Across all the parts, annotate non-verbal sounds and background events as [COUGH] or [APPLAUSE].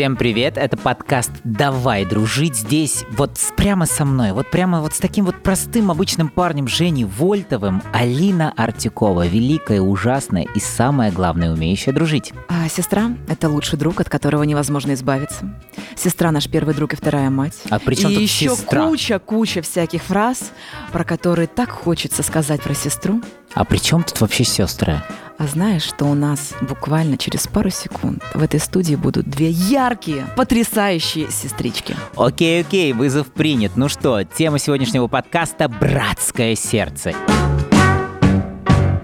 Всем привет, это подкаст «Давай дружить» здесь вот прямо со мной, вот прямо вот с таким вот простым обычным парнем Женей Вольтовым Алина Артюкова, великая, ужасная и самое главное, умеющая дружить. А сестра — это лучший друг, от которого невозможно избавиться. Сестра — наш первый друг и вторая мать. А при чем и тут еще сестра? куча-куча всяких фраз, про которые так хочется сказать про сестру. А при чем тут вообще сестры? А знаешь, что у нас буквально через пару секунд в этой студии будут две яркие, потрясающие сестрички. Окей, окей, вызов принят. Ну что, тема сегодняшнего подкаста «Братское сердце».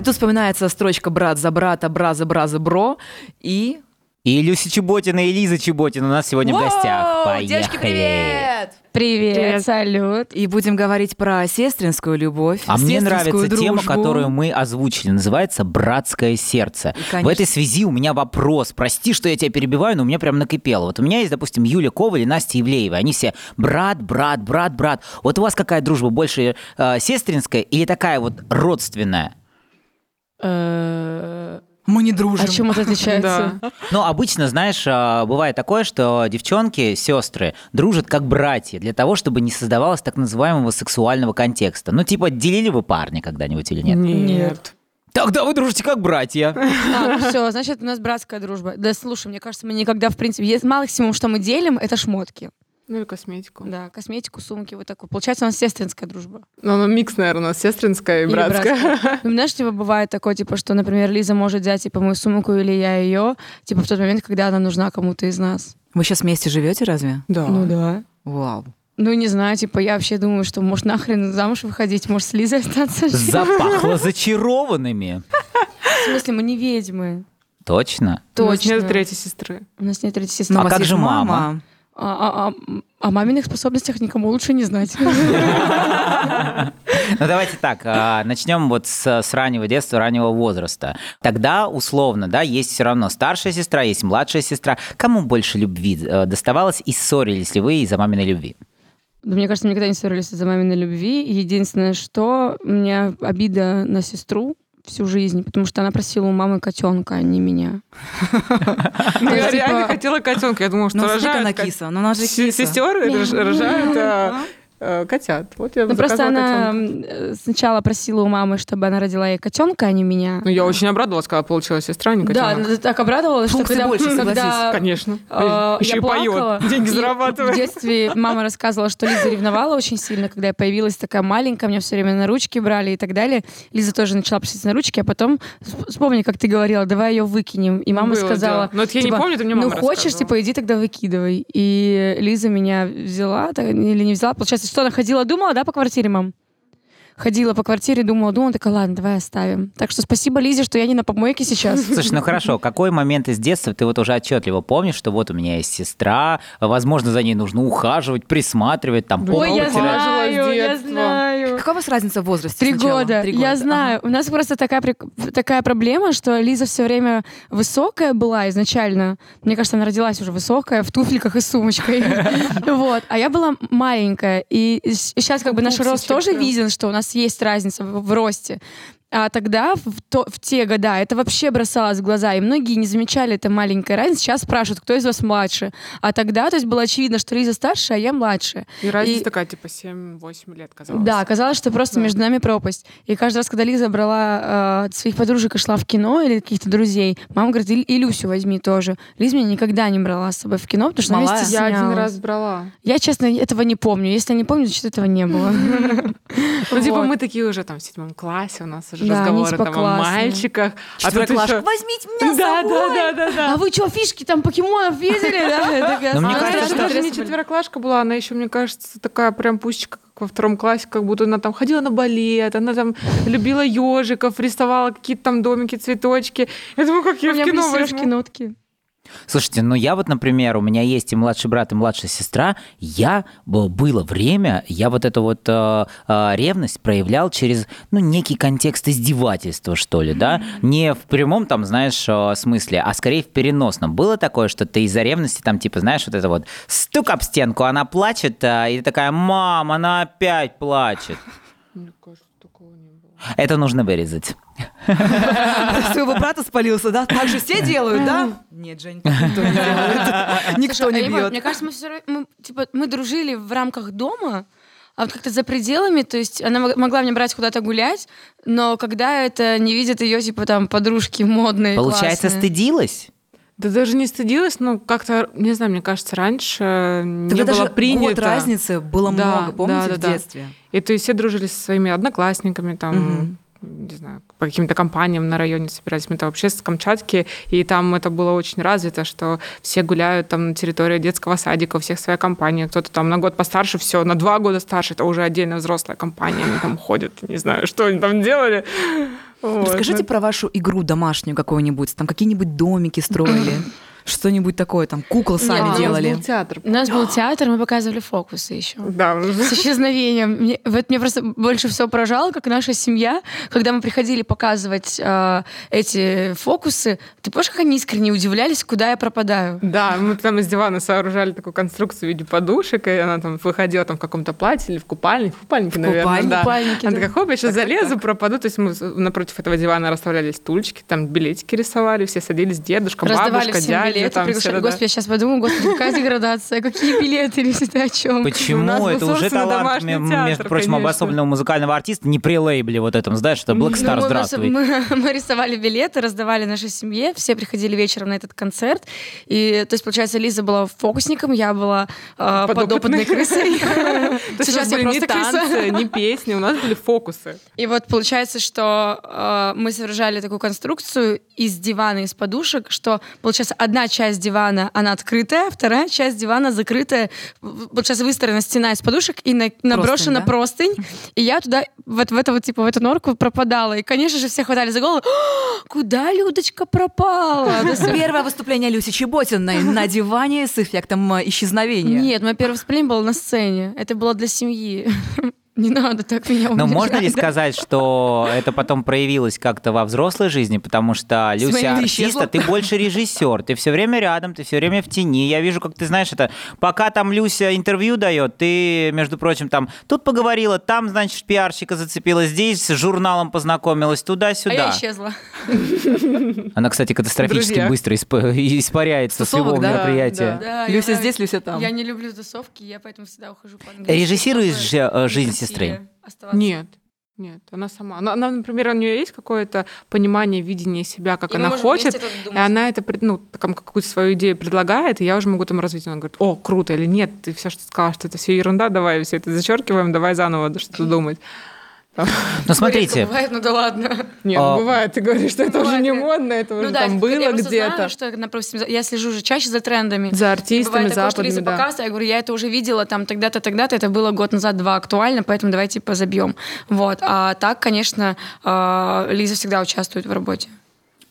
Тут вспоминается строчка «брат за брата, бра за бра за бро» и... И Люся Чеботина и Лиза Чеботина у нас сегодня в гостях. Воу, Поехали! Девочки, привет! Привет, Привет. салют. И будем говорить про сестринскую любовь, А мне сестринскую нравится тема, дружбу. которую мы озвучили. Называется «Братское сердце». И, В конечно, этой связи у меня вопрос. Прости, что я тебя перебиваю, но у меня прям накипело. Вот у меня есть, допустим, Юля Коваль и Настя Ивлеева. Они все брат, брат, брат, брат. Вот у вас какая дружба? Больше э, сестринская или такая вот родственная? Э, Мы не дружим. А чем это отличается? [LAUGHS] Ну, обычно, знаешь, э, бывает такое, что девчонки, сестры дружат как братья для того, чтобы не создавалось так называемого сексуального контекста. Ну, типа, делили вы парня когда-нибудь или нет? Нет. Тогда вы дружите как братья. А, все, значит, у нас братская дружба. Да, слушай, мне кажется, мы никогда, в принципе, есть максимум, что мы делим, это шмотки. Ну или косметику. Да, косметику, сумки, вот такое. Получается, у нас сестринская дружба. Ну, оно микс, наверное, у нас сестринская и Или братская. [LAUGHS] Ну, знаешь, типа, бывает такое, типа, что, например, Лиза может взять, типа, мою сумку или я ее, типа, в тот момент, когда она нужна кому-то из нас. Вы сейчас вместе живете разве? Да. Ну да. Вау. Ну, не знаю, типа, я вообще думаю, что, может, нахрен замуж выходить, может, с Лизой остаться [LAUGHS] жить. Запахло зачарованными. В смысле, мы не ведьмы. Точно. У нас Точно. нет третьей сестры. У нас нет третьей сестры. А как же мама? А, а- а- о маминых способностях никому лучше не знать. Ну давайте так, а, начнем вот с, с раннего детства, раннего возраста. Тогда условно, да, есть все равно старшая сестра, есть младшая сестра. Кому больше любви э, доставалось и ссорились ли вы из-за маминой любви? Да, Мне кажется, мы никогда не ссорились из-за маминой любви. Единственное, что у меня обида на сестру всю жизнь, потому что она просила у мамы котенка, а не меня. Ну, я типа- реально хотела котенка. Я думала, что Ну, смотри, она рожают киса. Ну, она же киса. Сестер рож- рожают а, котят. Вот я Ну, просто она котенка. э, сначала просила у мамы, чтобы она родила ей котенка, а не меня. Ну, я очень обрадовалась, когда получила сестра, а не Да, котенок. она так обрадовалась, что Функций когда, больше, когда, согласись. Конечно. э, Еще я и плакала, поет, деньги и В зарабатывает. детстве мама рассказывала, что Лиза ревновала очень сильно, когда я появилась такая маленькая, меня все время на ручки брали и так далее. Лиза тоже начала просить на ручки, а потом сп- вспомни, как ты говорила, давай ее выкинем. И мама Было сказала, дело. Но это я не типа, помню, это мне мама ну хочешь, типа иди тогда выкидывай. И Лиза меня взяла так, или не взяла. Получается, что она ходила, думала, да, по квартире, мам? Ходила по квартире, думала, думала, такая, ладно, давай оставим. Так что спасибо Лизе, что я не на помойке сейчас. Слушай, ну хорошо, какой момент из детства ты вот уже отчетливо помнишь, что вот у меня есть сестра, возможно, за ней нужно ухаживать, присматривать, там, Ой, пол я вытирать. знаю. знаю, я знаю. Какая у вас разница в возрасте? Три сначала? года. Три Я года. знаю. У нас просто такая, такая проблема, что Лиза все время высокая была изначально. Мне кажется, она родилась уже высокая, в туфельках и сумочкой. [LAUGHS] Вот. А я была маленькая. И сейчас как бы наш рост тоже виден, что у нас есть разница в росте. А тогда, в, то- в те года, это вообще бросалось в глаза, и многие не замечали этой маленькой разницы. Сейчас спрашивают, кто из вас младше. А тогда, то есть было очевидно, что Лиза старше, а я младше. И разница И- такая, типа, 7-8 лет, казалось. Да, оказалось, что просто Да. между нами пропасть. И каждый раз, когда Лиза брала э, своих подружек и шла в кино или каких-то друзей, мама говорит, «И- и Люсю возьми тоже. Лиза меня никогда не брала с собой в кино, потому что она Малая? меня Я один стеснялась. раз брала. Я, честно, этого не помню. Если я не помню, значит, этого не было. [LAUGHS] [LAUGHS] Ну, типа, мы такие уже там в седьмом классе, у нас уже Да, они, разговоры типа, там о классные. мальчиках. А тут Четвероклашка. еще... Возьмите меня с Да, собой! да, да, да, да. А вы что, фишки там покемонов видели? да? Мне А «Смотри, кажется, это что даже не интересно». четвероклашка была, она еще, мне кажется, такая прям пусечка, как во втором классе, как будто она там ходила на балет, она там любила ежиков, рисовала какие-то там домики, цветочки. Я думаю, как я У в меня были кино сережки возьму. нотки. Слушайте, ну я вот, например, у меня есть и младший брат, и младшая сестра. Я было время, я вот эту вот э, э, ревность проявлял через, ну, некий контекст издевательства, что ли, да? Не в прямом, там, знаешь, э, смысле, а скорее в переносном. Было такое, что ты из-за ревности, там, типа, знаешь, вот это вот стук об стенку, она плачет, э, и ты такая, мам, она опять плачет. Мне кажется. Это нужно вырезать. Своего брата спалился, да? Так же все делают, да? Нет, Жень, никто не делает. [LAUGHS] Никто а не я не бьет. Мне кажется, мы, мы, типа, мы дружили в рамках дома, а вот как-то за пределами, то есть она мог- могла меня брать куда-то гулять, но когда это не видят ее, типа, там, подружки модные, Получается, классные. стыдилась? Да даже не стыдилась, но как-то, не знаю, мне кажется, раньше не Тогда было даже принято. год разницы было Да, много, помните, да, в да, да. детстве? И то есть все дружили со своими одноклассниками, там, Мгм. не знаю, по каким-то компаниям на районе собирались. Мы там вообще с Камчатки, и там это было очень развито, что все гуляют там на территории детского садика, у всех своя компания, кто-то там на год постарше, все, на два года старше, это уже отдельно взрослая компания, они там ходят, не знаю, что они там делали. Вот. Расскажите про вашу игру домашнюю какую-нибудь. Там какие-нибудь домики строили, [CLEARS THROAT] что-нибудь такое, там кукол Нет, сами а, у нас делали. был театр. У нас был [GASPS] театр, мы показывали фокусы еще. Да, [LAUGHS] С исчезновением. Мне, вот мне просто больше всего поражало, как наша семья, когда мы приходили показывать э, эти фокусы, ты помнишь, как они искренне удивлялись, куда я пропадаю? Да, мы там из дивана сооружали такую конструкцию в виде подушек, и она там выходила там в каком-то платье или в купальнике, в купальнике, наверное, купальнике, да. купальнике, Она да. такая, хоп, я сейчас залезу, пропаду. То есть мы напротив этого дивана расставляли стульчики, там билетики рисовали, все садились, дедушка, Раздавали бабушка, дядя. Билеты, приглашали. да-да. Господи, я сейчас подумаю, господи, какая деградация, какие билеты, или ты о чем? Почему? Это уже талант, между прочим, обособленного музыкального артиста, не при лейбле вот этом, знаешь, это Black Star, Ну, мы, здравствуй. [LAUGHS] Мы, рисовали билеты, раздавали нашей семье, все приходили вечером на этот концерт. И, то есть, получается, Лиза была фокусником, я была э, Подопытной. крысой. [LAUGHS] Сейчас я просто крыса. танцы, не песни, у нас были фокусы. И вот получается, что э, мы сооружали такую конструкцию из дивана, из подушек, что, получается, одна часть дивана, она открытая, вторая часть дивана закрытая. Получается, выстроена стена из подушек и на- наброшена да? простынь. И я туда, вот в, это вот, типа, в эту норку пропадала. И, конечно же, все хватали за голову. «А, Куда Людочка пропала? Первое выступление Люси Чеботиной на диване с эффектом э, исчезновения. Нет, мое первое выступление было на сцене. Это было для семьи. Не надо так меня Но можно ли сказать, что это потом проявилось как-то во взрослой жизни, потому что Люся артиста, ты больше режиссер, ты все время рядом, ты все время в тени. Я вижу, как ты знаешь это. Пока там Люся интервью дает, ты, между прочим, там тут поговорила, там, значит, пиарщика зацепила, здесь с журналом познакомилась, А я туда-сюда. исчезла. Она, кстати, катастрофически Друзья. быстро исп- испаряется с Тусовок, любого да? мероприятия. Да. Да, Люся я- здесь, Люся там. Я не люблю тусовки, я поэтому всегда ухожу по-английски. Режиссируешь э, жизнь сестры? оставаться. Нет. Нет, она сама. Она, она, например, у нее есть какое-то понимание, видение себя, как И она хочет, и она это, ну, там, какую-то свою идею предлагает, и я уже могу там развить. Она говорит, о, круто, или нет, ты все, что сказала, что это все ерунда, давай все это зачеркиваем, давай заново что-то [LAUGHS] думать. Ну, Редко смотрите, Бывает, ну да ладно. Нет, А, ну, бывает, ты говоришь, что это уже не модно, это уже Ну да, там я было где-то. знаю, что, допустим, я слежу же чаще за трендами. За артистами бывает такое, что западными, Лиза да. показывает, я говорю, я это уже видела там тогда-то, тогда-то, это было год назад, два актуально, поэтому давайте типа забьем. Вот. А так, конечно, э, Лиза всегда участвует в работе.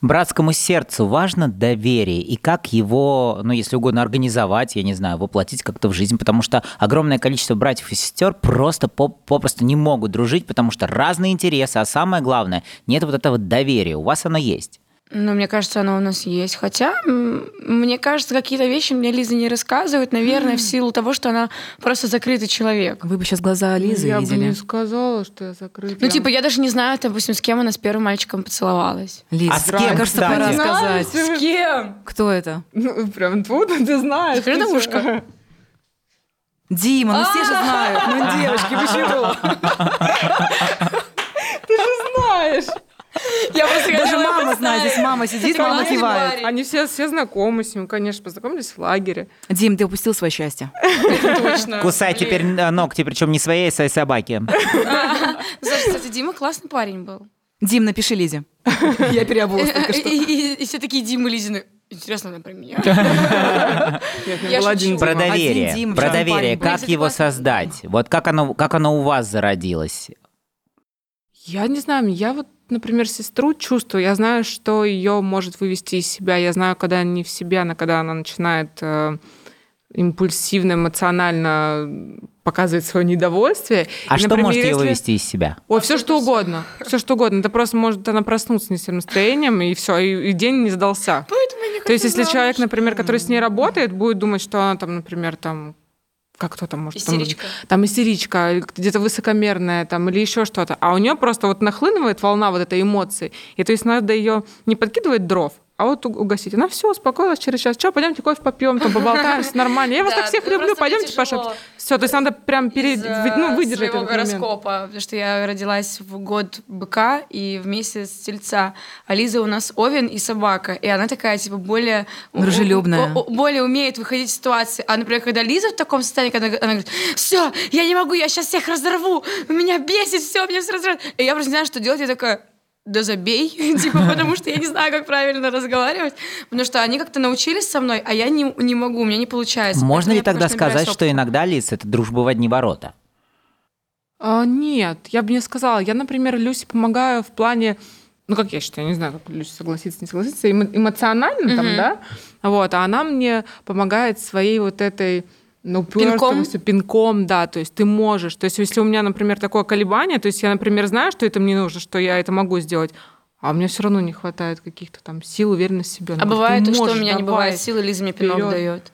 Братскому сердцу важно доверие и как его, ну, если угодно, организовать, я не знаю, воплотить как-то в жизнь, потому что огромное количество братьев и сестер просто по- попросту не могут дружить, потому что разные интересы, а самое главное, нет вот этого доверия. У вас оно есть. Ну, мне кажется, оно у нас есть. Хотя, мне кажется, какие-то вещи мне Лиза не рассказывает, наверное, в силу того, что она просто закрытый человек. Вы бы сейчас глаза Лизы я бы видели. не сказала, что я закрыта. Ну, типа, я даже не знаю, допустим, с кем она с первым мальчиком поцеловалась. Лиз, А с кем, мне кажется, кстати? пора сказать. с кем? Кто это? Ну, прям тут ты знаешь. Скажи на ты чё? ушко. Дима, ну все же знают. Ну, [LAUGHS] девочки, почему? [LAUGHS] Знаешь. Я просто Даже знает. Здесь мама сидит, мама кивает. Они все, все знакомы с ним, конечно, познакомились в лагере. Дим, ты упустил свое счастье. Точно. Кусай теперь э, ногти, причем не своей, а своей собаки. [LAUGHS] Слушай, кстати, Дима классный парень был. Дим, напиши Лизе. [LAUGHS] Я переобулась только И, что. и- все такие Димы Лизины. Интересно, она про меня. [LAUGHS] Один Про доверие. Про доверие. Как его создать? Вот как оно, как оно у вас зародилось? Я не знаю, я вот, например, сестру чувствую, я знаю, что ее может вывести из себя, я знаю, когда не в себе, она когда она начинает э, импульсивно, эмоционально показывать свое недовольствие. А И, что например, может ее если- вывести из себя? Ой, все что угодно, все что угодно. Это просто может она проснуться не с тем настроением, и все, и, и день не сдался. Поэтому я не То есть, если человек, например, который с ней работает, будет думать, что она там, например, там как кто там может... там- Истеричка. Там, истеричка, где-то высокомерная, там, или еще что-то. А у нее просто вот нахлынывает волна вот этой эмоции. И то есть надо ее не подкидывать дров, а вот угасить. Она все, успокоилась через час. Что, пойдемте кофе попьем, там поболтаем, все [LAUGHS] нормально. Я вас так всех люблю, пойдемте пошепчем. Все, то есть надо прям ну, выдержать своего этот момент. гороскопа, потому что я родилась в год быка и в месяц тельца. А Лиза у нас овен и собака. И она такая, типа, более... Дружелюбная. более умеет выходить из ситуации. А, например, когда Лиза в таком состоянии, когда она говорит, все, я не могу, я сейчас всех разорву, меня бесит, все, меня все разорвет. И я просто не знаю, что делать. Я такая, да забей, [LAUGHS] типа, потому что я не знаю, как правильно разговаривать, потому что они как-то научились со мной, а я не, не могу, у меня не получается. Можно ли я тогда сказать, что иногда, Лиз, это дружба в одни ворота? А, нет, я бы не сказала. Я, например, Люсе помогаю в плане, ну, как я считаю, не знаю, как Люся согласится, не согласится, эмо- эмоционально там, да, вот, а она мне помогает своей вот этой ну, упертостью, пинком, да, то есть ты можешь. То есть если у меня, например, такое колебание, то есть я, например, знаю, что это мне нужно, что я это могу сделать, а мне все равно не хватает каких-то там сил, уверенности в себе. А говорит, бывает, «Ты то, что у меня не давай». бывает силы, Лиза мне пинок вперед. дает.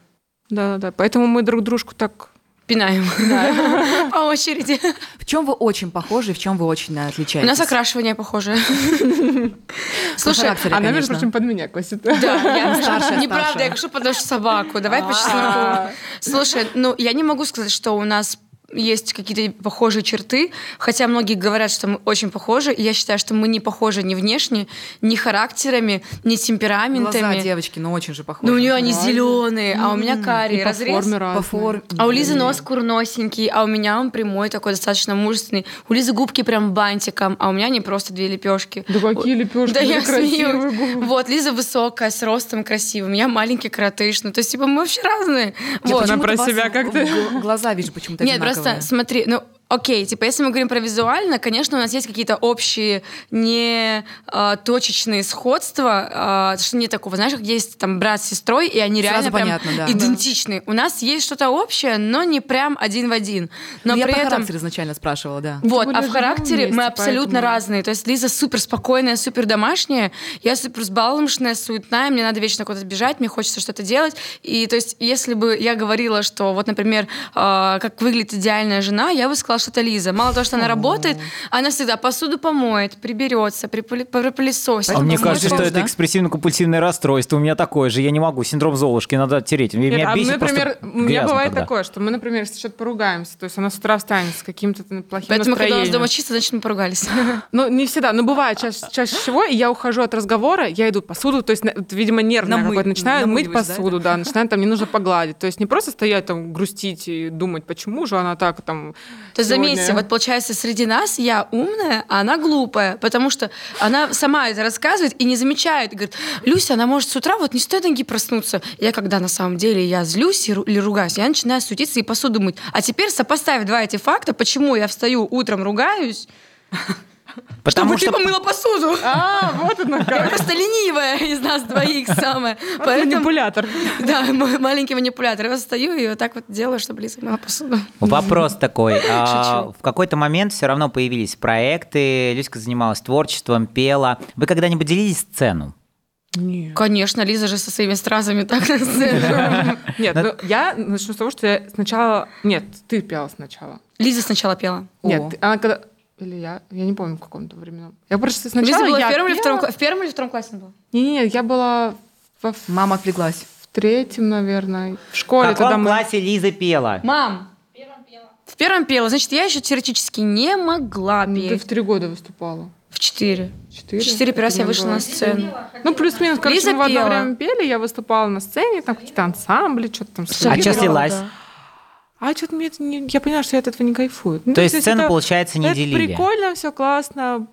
Да, да, да. Поэтому мы друг дружку так Пинаем. [LAUGHS] По очереди. В чем вы очень похожи, в чем вы очень У отличаетесь? нас окрашивание похоже. По [LAUGHS] Слушай, характеру, Она, между прочим, под меня косит. да, я Старшая, [LAUGHS] Неправда, я хочу подожди собаку. Давай по А. чесноку. Слушай, ну я не могу сказать, что у нас есть какие-то похожие черты, хотя многие говорят, что мы очень похожи. и Я считаю, что мы не похожи ни внешне, ни характерами, ни темпераментами. Глаза девочки, ну очень же похожи. Ну, у нее они зеленые, а у меня карие. И по Разрез. форме по форме. А у Лизы нос курносенький, а у меня он прямой такой, достаточно мужественный. У Лизы губки прям бантиком, а у меня не просто две лепешки. Да какие лепешки, Да, я красивые смеюсь. губы. Вот, Лиза высокая, с ростом красивый, у меня маленький коротыш. Ну, то есть, типа, мы вообще разные. Я Вот. Она про себя как-то- [LAUGHS] Глаза вижу почему-то Нет, одинаковые. Просто смотри, ну, окей, типа, если мы говорим про визуально, конечно, у нас есть какие-то общие, не а, точечные сходства, а, что нет такого, знаешь, как есть там брат с сестрой, и они Сразу реально прям понятно, да. идентичны. У нас есть что-то общее, но не прям один в один. Но Ну, я при по этом... характеру изначально спрашивала, да. Вот, а в характере мы вместе, абсолютно поэтому- разные. То есть Лиза супер спокойная, супер домашняя, я супер сбалмошная, суетная, мне надо вечно куда-то бежать, мне хочется что-то делать. И то есть, если бы я говорила, что вот, например, э, как выглядит идеальная жена, я бы сказала, что это Лиза. Мало того, что она работает, она всегда посуду помоет, приберется, пропылесосит. А мне кажется, что это экспрессивно-компульсивное расстройство. У меня такое же. Я не могу. Синдром Золушки. Надо тереть. Меня а бесит например, просто у меня бывает такое, что мы, например, если что-то поругаемся, то есть она с утра встанет с каким-то плохим Поэтому, когда у нас настроением. дома чисто, значит, мы поругались. [LAUGHS] Ну, не всегда, но бывает чаще, всего, и я ухожу от разговора, я иду посуду, то есть, видимо, нервно какое-то, начинаю мыть посуду, да, начинаю там, мне нужно [LAUGHS] погладить. То есть не просто стоять там, грустить и думать, почему же она так там То есть заметьте, вот получается, среди нас я умная, а она глупая, потому что она сама это рассказывает и не замечает. Говорит, Люся, она может с утра вот не с той ноги проснуться. Я когда на самом деле я злюсь или ругаюсь, я начинаю суетиться и посуду мыть. А теперь сопоставь два эти факта, почему я встаю утром, ругаюсь, Потому чтобы что... ты помыла посуду. А, вот оно Я как. просто ленивая из нас двоих самая. Поэтому, Манипулятор. да, маленький манипулятор. Я встаю и вот так вот делаю, чтобы Лиза мыла посуду. Вопрос такой. а, Шучу. В какой-то момент все равно появились проекты, Люська занималась творчеством, пела. Вы когда-нибудь делились сцену? Нет. Конечно, Лиза же со своими стразами так на сцену. [LAUGHS] Нет, ну, я начну с того, что я сначала... Нет, ты пела сначала. Лиза сначала пела. Нет, она когда... Или я? Я не помню, в каком-то временном. Я просто Лиза сначала была я в первом, или пела. втором, кла- в первом или втором классе она была? Не-не-не, я была во в Мама отвлеклась. третьем, наверное. В В школе тогда каком мы... классе Лиза пела? Мам! В первом пела. Значит, я еще теоретически не могла Ну, Ты петь. в три года выступала. В четыре. Четыре? В четыре первый раз я вышла на сцену. Ну, плюс-минус, короче, Лиза мы в одно пела. время пели, я выступала на сцене, там какие-то ансамбли, что-то там. А слили. чё слилась? А что-то мне это не... Я поняла, что я от этого не кайфую. Ну, То есть это- сцену, получается, не это делили? прикольно, все классно.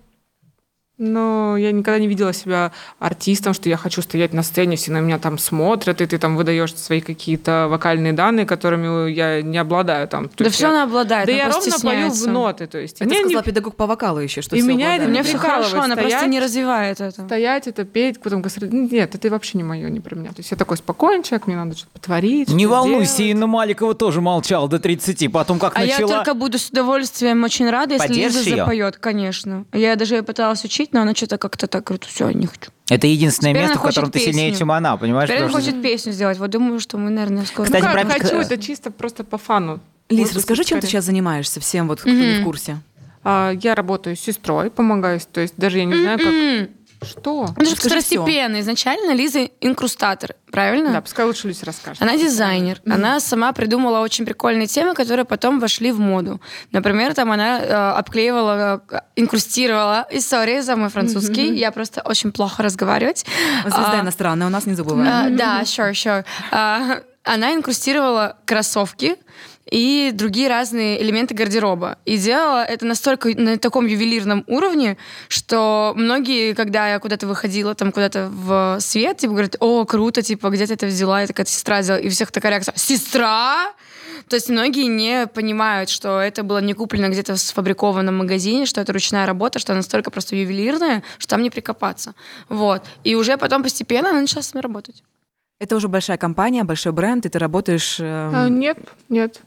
Но я никогда не видела себя артистом, что я хочу стоять на сцене, все на меня там смотрят, и ты там выдаешь свои какие-то вокальные данные, которыми я не обладаю там. То Да все я- она обладает, Да она я просто ровно пою в ноты, то есть. Это мне не- сказала педагог по вокалу еще, что И меня это меня все хорошо, она просто стоять. не развивает это. стоять, это петь, потом Нет, это вообще не мое, не про меня. То есть я такой спокойный человек, мне надо что-то потворить. Не что-то волнуйся, сделать. Инна Маликова тоже молчала до 30, потом как А я начала... только буду с удовольствием очень рада, если Лиза её? запоет, конечно. Я даже пыталась учить, тусить, но она что-то как-то так говорит, все, не хочу. Это единственное Теперь место, в котором хочет ты сильнее, чем она, понимаешь? Теперь она Потому что- хочет песню сделать. Вот думаю, что мы, наверное, скоро... Кстати, ну, как про- хочу, это чисто просто по фану. Лиз, Вот расскажи, чем ты сейчас занимаешься всем, вот кто не в курсе. А, Я работаю с сестрой, помогаю, то есть даже я не знаю, как... Что? Ну, же второстепенно. Изначально Лиза инкрустатор, правильно? Да, пускай лучше Люся расскажет. Она дизайнер. Она сама придумала очень прикольные темы, которые потом вошли в моду. Например, там она э, обклеивала, э, инкрустировала истории за мой французский. Я просто очень плохо разговаривать. Звезда А, иностранная, у нас не забываем. а, Да, sure, sure. А, Она инкрустировала кроссовки и другие разные элементы гардероба. И делала это настолько на таком ювелирном уровне, что многие, когда я куда-то выходила, там куда-то в свет, типа говорят, о, круто, типа, где ты это взяла? И такая сестра сделала. И у всех такая реакция, сестра? То есть многие не понимают, что это было не куплено где-то в сфабрикованном магазине, что это ручная работа, что она настолько просто ювелирная, что там не прикопаться. Вот. И уже потом постепенно она начала с нами работать. Это уже большая компания, большой бренд, и ты работаешь э, А, Нет, нет.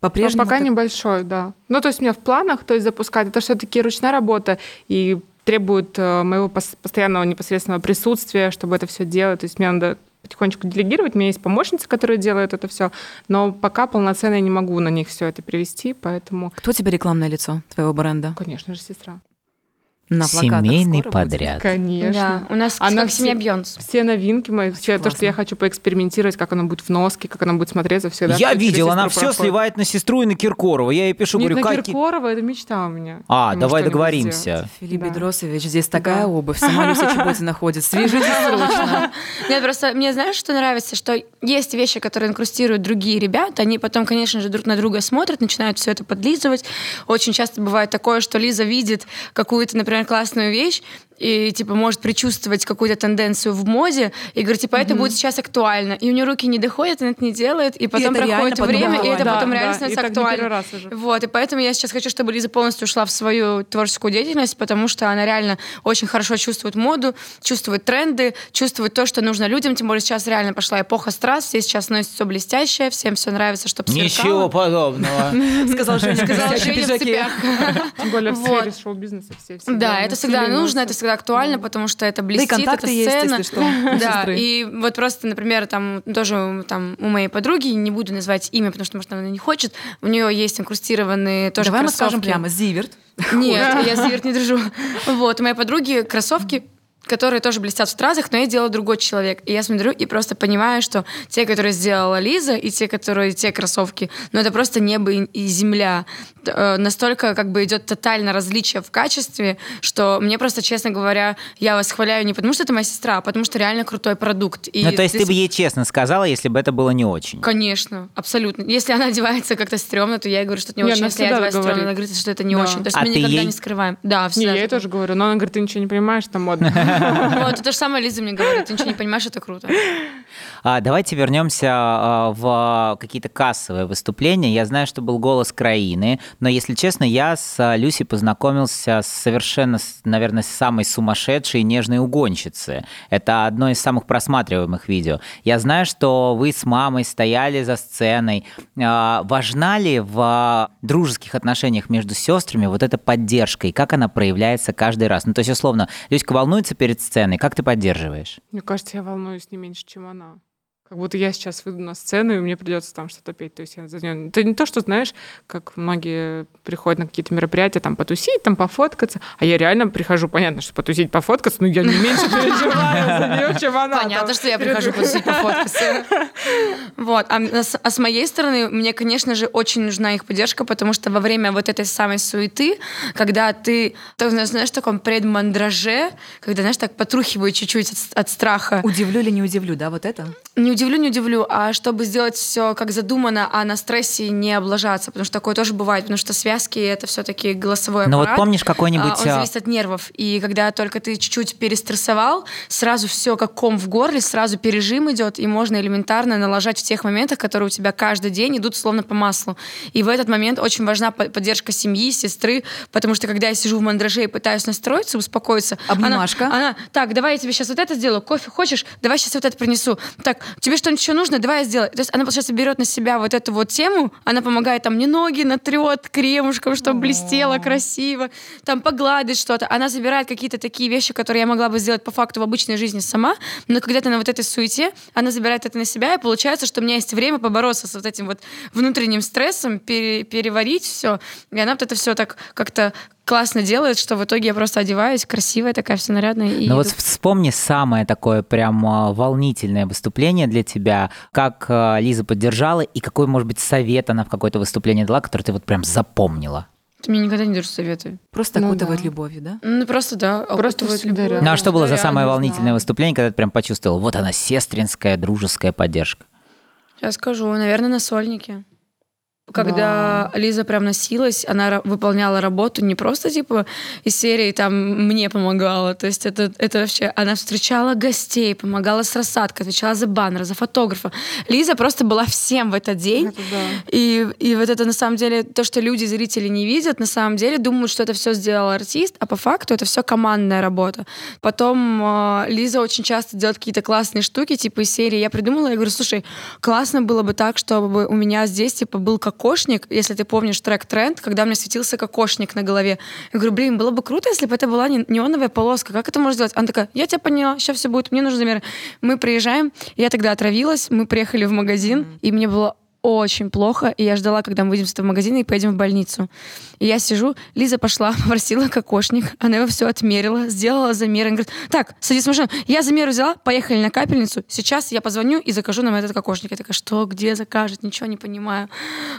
По-прежнему. Ну, пока так- небольшой, да. Ну, то есть у меня в планах, то есть запускать, это все-таки ручная работа и требует э, моего пос- постоянного непосредственного присутствия, чтобы это все делать. То есть мне надо потихонечку делегировать. У меня есть помощницы, которые делают это все, но пока полноценно я не могу на них все это привести, поэтому, Кто тебе рекламное лицо твоего бренда? конечно же, сестра. На Семейный скоро будет? подряд. Конечно. Да, у нас Она как семья все- Бьонс. Все новинки мои, все то, что я хочу поэкспериментировать, как оно будет в носке, как оно будет смотреться, всегда. Я видел, она все проходит. сливает на сестру и на Киркорова. Я ей пишу, Нет, говорю, на как... Киркорова это мечта у меня. А, Ему давай договоримся. Филипп Да. Бедросович, здесь такая Да. обувь, сама Люся Чеботина ходит. Свяжитесь [LAUGHS] срочно. Нет, просто мне знаешь, что нравится, что есть вещи, которые инкрустируют другие ребята, они потом, конечно же, друг на друга смотрят, начинают все это подлизывать. Очень часто бывает такое, что Лиза видит какую-то, например, классную вещь, и типа может предчувствовать какую-то тенденцию в моде и говорит, типа, это будет сейчас актуально. И у нее руки не доходят, она это не делает, и потом реально проходит потом время, и актуально. это Да, потом да, реально и становится актуально. раз уже. Вот, и поэтому я сейчас хочу, чтобы Лиза полностью ушла в свою творческую деятельность, потому что она реально очень хорошо чувствует моду, чувствует тренды, чувствует то, что нужно людям. Тем более сейчас реально пошла эпоха страз, все сейчас носят все блестящее, всем все нравится, чтобы Ничего подобного. [LAUGHS] Сказал Женя, [LAUGHS] Сказала в Женя в цепях. Тем более [LAUGHS] в сфере шоу-бизнеса все всегда Да, это всегда нужно, это всегда актуально, потому что это Да и блестит, это есть, сцена. если что, Да, и вот просто, например, там тоже там у моей подруги, не буду называть имя, потому что, может, она не хочет, у нее есть инкрустированные тоже Давай мы скажем кроссовки. прямо, Зиверт. Нет, я зверь не держу. Вот, у моей подруги кроссовки которые тоже блестят в стразах, но я делала другой человек. И я смотрю и просто понимаю, что те, которые сделала Лиза, и те, которые те кроссовки, ну это просто небо и и земля. Э, Настолько как бы идет тотально различие в качестве, что мне просто, честно говоря, я вас хваляю не потому, что это моя сестра, а потому что реально крутой продукт. И Ну, то есть ты бы ей честно сказала, если бы это было не очень. Конечно, абсолютно. Если она одевается как-то стрёмно, то я ей говорю, что это не Не, очень. Если я одеваюсь говорит. стрёмно, она говорит, что это не Да. очень. То есть А мы никогда ей- не скрываем. Да, Не, всегда. я ей тоже говорю, но она говорит, ты ничего не понимаешь, там модно. [LAUGHS] Вот, и то же самое Лиза мне говорит, ты ничего не понимаешь, это круто. А, давайте вернемся а, в какие-то кассовые выступления. Я знаю, что был голос Краины, но, если честно, я с а, Люси познакомился с совершенно, наверное, самой сумасшедшей нежной угонщицы. Это одно из самых просматриваемых видео. Я знаю, что вы с мамой стояли за сценой. Важна ли в дружеских отношениях между сестрами вот эта поддержка и как она проявляется каждый раз? Ну, то есть, условно, Люська волнуется перед сценой, как ты поддерживаешь? Мне кажется, я волнуюсь не меньше, чем она вона. Как будто я сейчас выйду на сцену, и мне придется там что-то петь. То есть я за неё- Это не то, что, знаешь, как многие приходят на какие-то мероприятия, там потусить, там пофоткаться. А я реально прихожу, понятно, что потусить, пофоткаться, но я не меньше переживаю за нее, чем она. Понятно, что я прихожу посидеть пофоткаться. Вот. А, с, а с моей стороны, мне, конечно же, очень нужна их поддержка, потому что во время вот этой самой суеты, когда ты, знаешь, в таком предмандраже, когда, знаешь, так потрухиваю чуть-чуть от, от страха, Удивлю или не удивлю, да, вот это? не удивлю, не удивлю, а чтобы сделать все как задумано, а на стрессе не облажаться, потому что такое тоже бывает, потому что связки это все-таки голосовой Ну вот аппарат. помнишь какой-нибудь, а, Он а, зависит от нервов. И когда только ты чуть-чуть перестрессовал, сразу все как ком в горле, сразу пережим идет, и можно элементарно налажать в тех моментах, которые у тебя каждый день идут словно по маслу. И в этот момент очень важна по- поддержка семьи, сестры, потому что когда я сижу в мандраже и пытаюсь настроиться, успокоиться, она- Обнимашка. Она, так, давай я тебе сейчас вот это сделаю, кофе хочешь? Давай сейчас вот это принесу. Так, тебе что-нибудь еще нужно, давай я сделаю. То есть она, получается, берет на себя вот эту вот тему, она помогает там мне ноги натрет кремушком, чтобы блестело красиво, там погладить что-то. Она забирает какие-то такие вещи, которые я могла бы сделать по факту в обычной жизни сама, но когда ты на вот этой суете, она забирает это на себя, и получается, что у меня есть время побороться с вот этим вот внутренним стрессом, пере- переварить все, и она вот это все так как-то классно делает, что в итоге я просто одеваюсь, красивая такая, вся нарядная. И Ну вот вспомни самое такое прям а, волнительное выступление для тебя, как а, Лиза поддержала и какой, может быть, совет она в какое-то выступление дала, который ты вот прям запомнила. Ты мне никогда не даешь советы. Просто Ну окутывает да. любовью, да? Ну, просто, да. Просто любовью. Ну а что было за самое волнительное знаю. выступление, когда ты прям почувствовал, вот она, сестринская, дружеская поддержка? Я скажу, наверное, на сольнике. Когда Лиза прям носилась, она выполняла работу не просто типа из серии там мне помогала, то есть это, это вообще она встречала гостей, помогала с рассадкой, отвечала за баннер, за фотографа. Лиза просто была всем в этот день. Это да. И, и вот это на самом деле то, что люди, зрители не видят, на самом деле думают, что это все сделал артист, а по факту это все командная работа. Потом э, Лиза очень часто делает какие-то классные штуки, типа из серии. Я придумала, я говорю, слушай, классно было бы так, чтобы у меня здесь типа был кокошник, если ты помнишь трек «Тренд», когда у меня светился кокошник на голове. Я говорю, блин, было бы круто, если бы это была не- неоновая полоска. Как это можно сделать? Она такая, я тебя поняла, сейчас все будет, мне нужны замеры. Мы приезжаем, я тогда отравилась, мы приехали в магазин, и мне было очень плохо, и я ждала, когда мы выйдем с этого магазина и поедем в больницу. И я сижу, Лиза пошла, [LAUGHS] попросила кокошник, она его все отмерила, сделала замер, она говорит, так, садись в машину. Я замер взяла, поехали на капельницу, сейчас я позвоню и закажу нам этот кокошник. Я такая, что, где закажет, ничего не понимаю.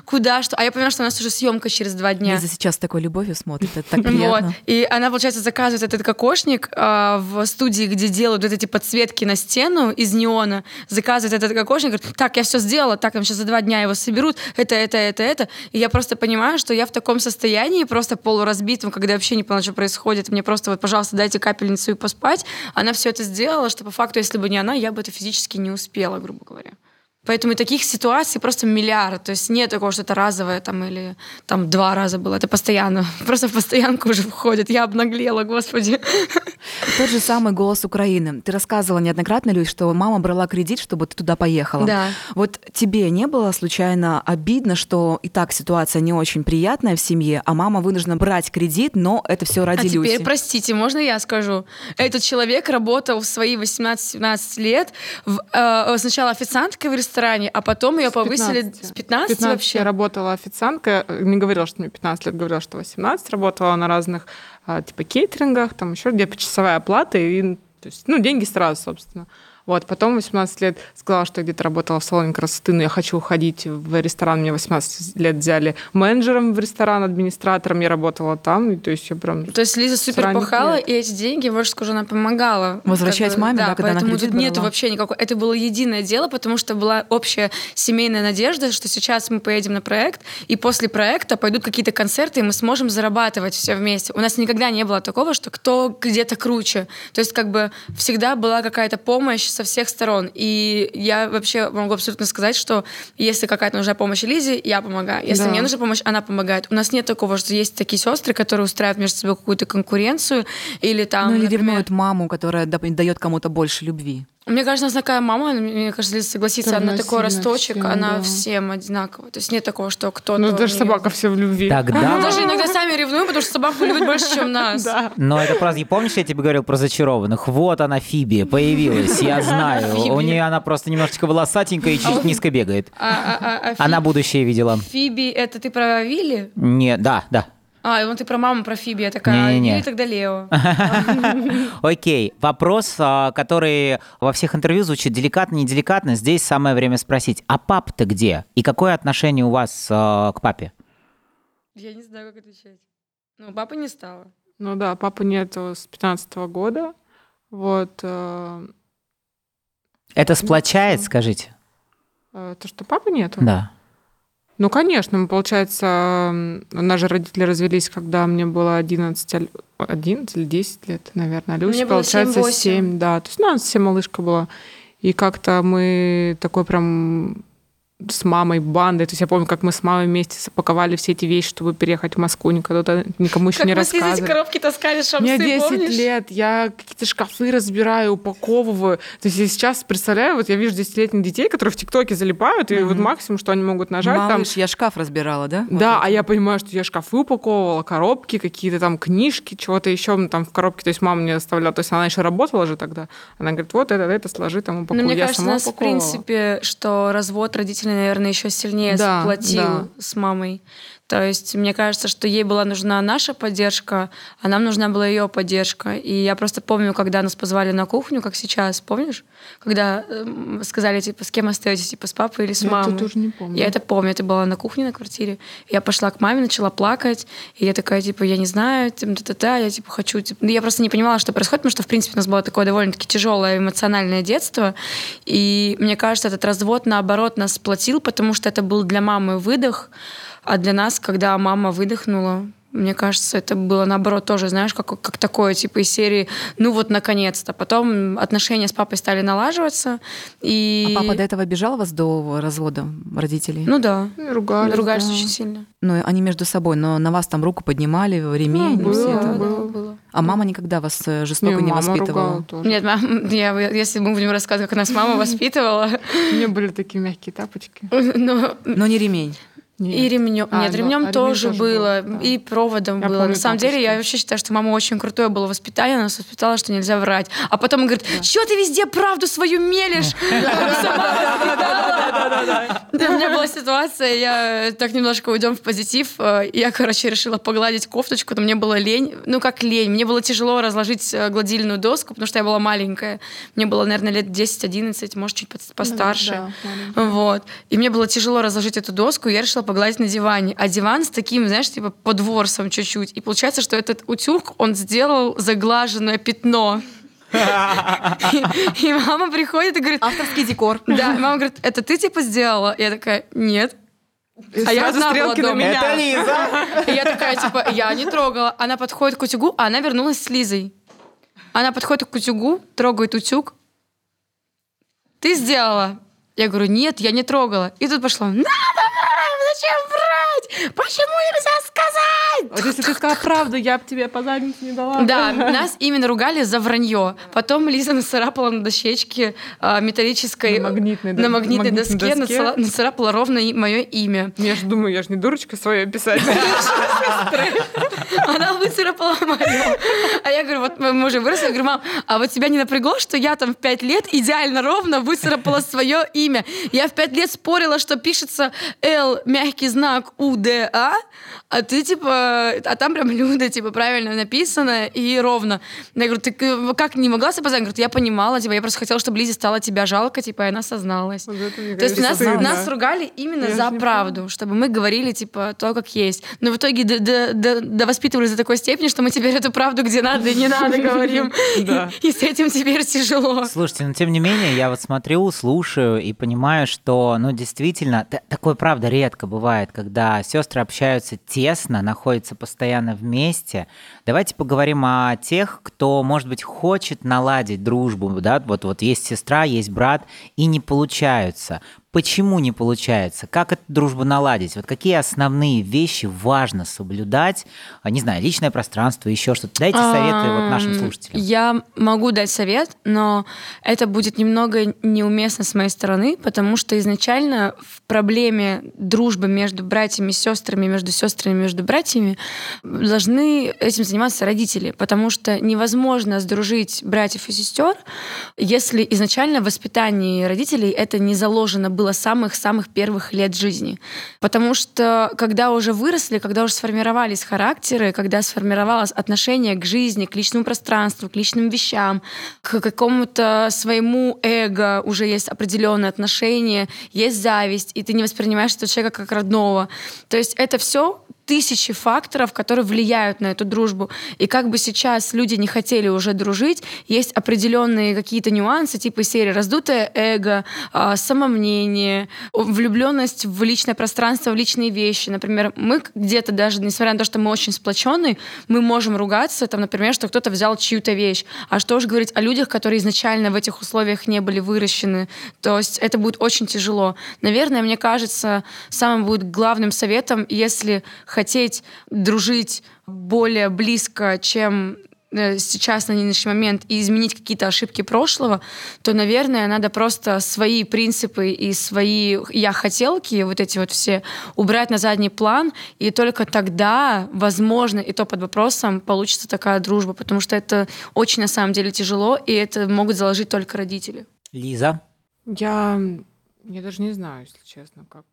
Куда, что? А я понимаю, что у нас уже съемка через два дня. Лиза сейчас такой любовью смотрит, это так Вот. приятно. И она, получается, заказывает этот кокошник а, в студии, где делают вот эти подсветки на стену из неона. Заказывает этот кокошник, говорит, так, я все сделала, так, там сейчас за два дня его соберут, это, это, это, это. И я просто понимаю, что я в таком состоянии, просто полуразбитом, когда я вообще не поняла, что происходит. Мне просто вот, пожалуйста, дайте капельницу и поспать. Она все это сделала, что по факту, если бы не она, я бы это физически не успела, грубо говоря. Поэтому таких ситуаций просто миллиард. То есть нет такого, что это разовое там или там два раза было. Это постоянно. [LAUGHS] Просто в постоянку уже входит. Я обнаглела, господи. [LAUGHS] Тот же самый «Голос Украины». Ты рассказывала неоднократно, Люсь, что мама брала кредит, чтобы ты туда поехала. Да. Вот тебе не было случайно обидно, что и так ситуация не очень приятная в семье, а мама вынуждена брать кредит, но это все ради А теперь, Люси? простите, можно я скажу? Этот человек работал в свои 18-17 лет в, э, сначала официанткой в ресторане, а потом ее повысили 15. с 15, 15 вообще. я работала официанткой, не говорила, что мне 15 лет, говорила, что 18, работала на разных а, типа кейтерингах, там еще где почасовая оплата, и, то есть, ну, деньги сразу, собственно. Вот, потом в 18 лет сказала, что я где-то работала в салоне красоты, но я хочу уходить в ресторан. Мне 18 лет взяли менеджером в ресторан, администратором, я работала там, и, то есть я прям... То есть Лиза супер пахала, лет. и эти деньги, больше скажу, она помогала. Возвращать Как бы, маме, да, когда она поэтому кредит тут нету брала? вообще никакой... Это было единое дело, потому что была общая семейная надежда, что сейчас мы поедем на проект, и после проекта пойдут какие-то концерты, и мы сможем зарабатывать все вместе. У нас никогда не было такого, что кто где-то круче. То есть как бы всегда была какая-то помощь со всех сторон. И я вообще могу абсолютно сказать, что если какая-то нужна помощь Лизе, я помогаю. Если Да. мне нужна помощь, она помогает. У нас нет такого, что есть такие сестры, которые устраивают между собой какую-то конкуренцию или там, Ну или например, ревнует маму, которая дает кому-то больше любви. Мне кажется, у нас такая мама, мне кажется, согласится, она такой росточек, всем, она да. всем одинаковая. То есть нет такого, что кто-то... Ну, даже собака все в любви. Тогда... Мы даже иногда сами ревнуем, потому что собаку любят больше, чем нас. Да. Но это просто, и помнишь, я тебе говорил про зачарованных? Вот она, Фиби, появилась, я [LAUGHS] знаю. Фиби. У нее она просто немножечко волосатенькая и чуть низко бегает. А, а- а- а Фи- Она будущее видела. Фиби, это ты про Вилли? Не, да, да. А, и вон ты про маму, про Фиби. Я такая, а Не-не-не. Вилли тогда Лео. [LAUGHS] Окей, вопрос, а, который во всех интервью звучит деликатно, неделикатно. Здесь самое время спросить, а пап-то где? И какое отношение у вас а, к папе? Я не знаю, как отвечать. Ну, папа не стала. Ну да, папы нету с 15 года. Вот. э, Это сплочает, скажите? э, То, что папы нету? Да. Ну, конечно, мы, получается, м, у нас же родители развелись, когда мне было 11, аль- 11 или 10 лет, наверное. Люсе, Мне было получается, 7-8. 7, да. То есть, ну, она совсем малышка была. И как-то мы такой прям с мамой бандой. То есть я помню, как мы с мамой вместе запаковали все эти вещи, чтобы переехать в Москву, никогда никому еще как не мы с Лизой рассказывали. эти коробки таскали шамсы, Мне 10 помнишь? лет, я какие-то шкафы разбираю, упаковываю. То есть я сейчас представляю, вот я вижу 10-летних детей, которые в ТикТоке залипают, и вот максимум, что они могут нажать, там Малыш, я шкаф разбирала, да? Вот да, это. а я понимаю, что я шкафы упаковывала, коробки какие-то там, книжки, чего-то еще ну, там в коробке. То есть мама мне оставляла, то есть она еще работала же тогда. Она говорит, вот это, это сложи, там упакуй. Ну, мне я кажется, сама нас, в принципе, что развод родителей, наверное, еще сильнее Да, сплотил да. с мамой. То есть мне кажется, что ей была нужна наша поддержка, а нам нужна была ее поддержка. И я просто помню, когда нас позвали на кухню, как сейчас, помнишь? Когда эм, сказали, типа, с кем остаетесь, типа, с папой или с Я это мамой? тоже не помню. Я это помню, это было на кухне на квартире. Я пошла к маме, начала плакать, и я такая, типа, я не знаю, типа, та-та-та, я, типа, хочу... Типа... Ну, Я просто не понимала, что происходит, потому что, в принципе, у нас было такое довольно-таки тяжелое эмоциональное детство, и мне кажется, этот развод, наоборот, нас сплотил, потому что это был для мамы выдох, а для нас, когда мама выдохнула, мне кажется, это было наоборот тоже, знаешь, как, как такое, типа из серии, ну вот наконец-то. Потом отношения с папой стали налаживаться. И... А папа до этого обижал вас до развода родителей? Ну да. Ну, и ругались. Ругались да. очень сильно. Ну, они между собой, но на вас там руку поднимали, ремень, Ну, все было, это. было. было. А мама никогда вас э, жестоко Не, не, мама воспитывала? Нет, мам, [LAUGHS] я, если мы будем рассказывать, как нас мама [LAUGHS] воспитывала, У меня были такие мягкие тапочки. [LAUGHS] но Но не ремень. Ну, и ремнем. А, Нет, ну, ремнем а тоже тоже было. был, да. И проводом Я было. помню На самом деле, я вообще считаю, что мама очень крутое было воспитание. Она нас воспитала, что нельзя врать. А потом он говорит, что ты везде правду свою мелешь? Да, У меня была ситуация, я так немножко уйдем в позитив. э, Я, короче, решила погладить кофточку, но мне было лень. Ну, как лень. Мне было тяжело разложить э, гладильную доску, потому что я была маленькая. Мне было, наверное, лет 10-11, может, чуть пос- постарше. Да. Вот. И мне было тяжело разложить эту доску, я решила погладить на диване. А диван с таким, знаешь, типа подворсом чуть-чуть. И получается, что этот утюг, он сделал заглаженное пятно. И мама приходит и говорит, Авторский декор. да, мама говорит, это ты типа сделала? Я такая, нет. И А я одна была на дома. меня. Лиза. И я такая, типа, я не трогала. Она подходит к утюгу, а она вернулась с Лизой. Она подходит к утюгу, трогает утюг. Ты сделала? Я говорю, нет, я не трогала. И тут пошло, надо врать, зачем врать? Почему нельзя сказать? Вот если ты сказала правду, я бы тебе по заднице не дала. Да, нас именно ругали за вранье. Потом Лиза нацарапала на дощечке а, металлической... На магнитной на магнитной доске, доске. нацарапала ровно мое имя. Я же думаю, я же не дурочка свое писать. [LAUGHS] Она выцарапала мое. А я говорю, вот мы уже выросли. Я говорю, мам, а вот тебя не напрягло, что я там в пять лет идеально ровно выцарапала свое имя? Я в пять лет спорила, что пишется Л, мягкий знак, У, Д, А, ты типа, а там прям Люда, типа, правильно написано и ровно. Я говорю, ты как не могла позвонить? Говорит, я понимала, типа, я просто хотела, чтобы Лизе стало тебя жалко, типа, и она созналась. Вот это, мне То есть нас, стыдно. нас ругали именно Я за правду, чтобы мы говорили, типа, то, как есть. Но в итоге д- д- д- довоспитывались до такой степени, что мы теперь эту правду, где надо и не надо, говорим. [LAUGHS] И с этим теперь тяжело. Слушайте, но тем не менее, я вот смотрю, слушаю и понимаю, что, ну, действительно, такое, правда, редко бывает, когда сестры общаются тесно, находятся постоянно вместе. Давайте поговорим о тех, кто, может быть, хочет наладить дружбу, да, вот, вот есть сестра, есть брат, и не получаются. Почему не получается? Как эту дружбу наладить? Вот какие основные вещи важно соблюдать? А, Не знаю, личное пространство, еще что-то. Дайте советы вот нашим слушателям. Я могу дать совет, но это будет немного неуместно с моей стороны, потому что изначально в проблеме дружбы между братьями и сестрами, между сестрами, между братьями должны этим заниматься родители, потому что невозможно сдружить братьев и сестер, если изначально в воспитании родителей это не заложено было с самых-самых первых лет жизни. Потому что когда уже выросли, когда уже сформировались характеры, когда сформировалось отношение к жизни, к личному пространству, к личным вещам, к какому-то своему эго, уже есть определенное отношение, есть зависть, и ты не воспринимаешь этого человека как родного. То есть это все тысячи факторов, которые влияют на эту дружбу. И как бы сейчас люди не хотели уже дружить, есть определенные какие-то нюансы, типа серии раздутое эго, а, самомнение, влюбленность в личное пространство, в личные вещи. Например, мы где-то даже, несмотря на то, что мы очень сплоченные, мы можем ругаться, там, например, что кто-то взял чью-то вещь. А что уж говорить о людях, которые изначально в этих условиях не были выращены. То есть это будет очень тяжело. Наверное, мне кажется, самым будет главным советом, если хотеть дружить более близко, чем э, сейчас на нынешний момент и изменить какие-то ошибки прошлого, то, наверное, надо просто свои принципы и свои я-хотелки, вот эти вот все, убрать на задний план, и только тогда, возможно, и то под вопросом, получится такая дружба, потому что это очень на самом деле тяжело, и это могут заложить только родители. Лиза? Я, я даже не знаю, если честно, как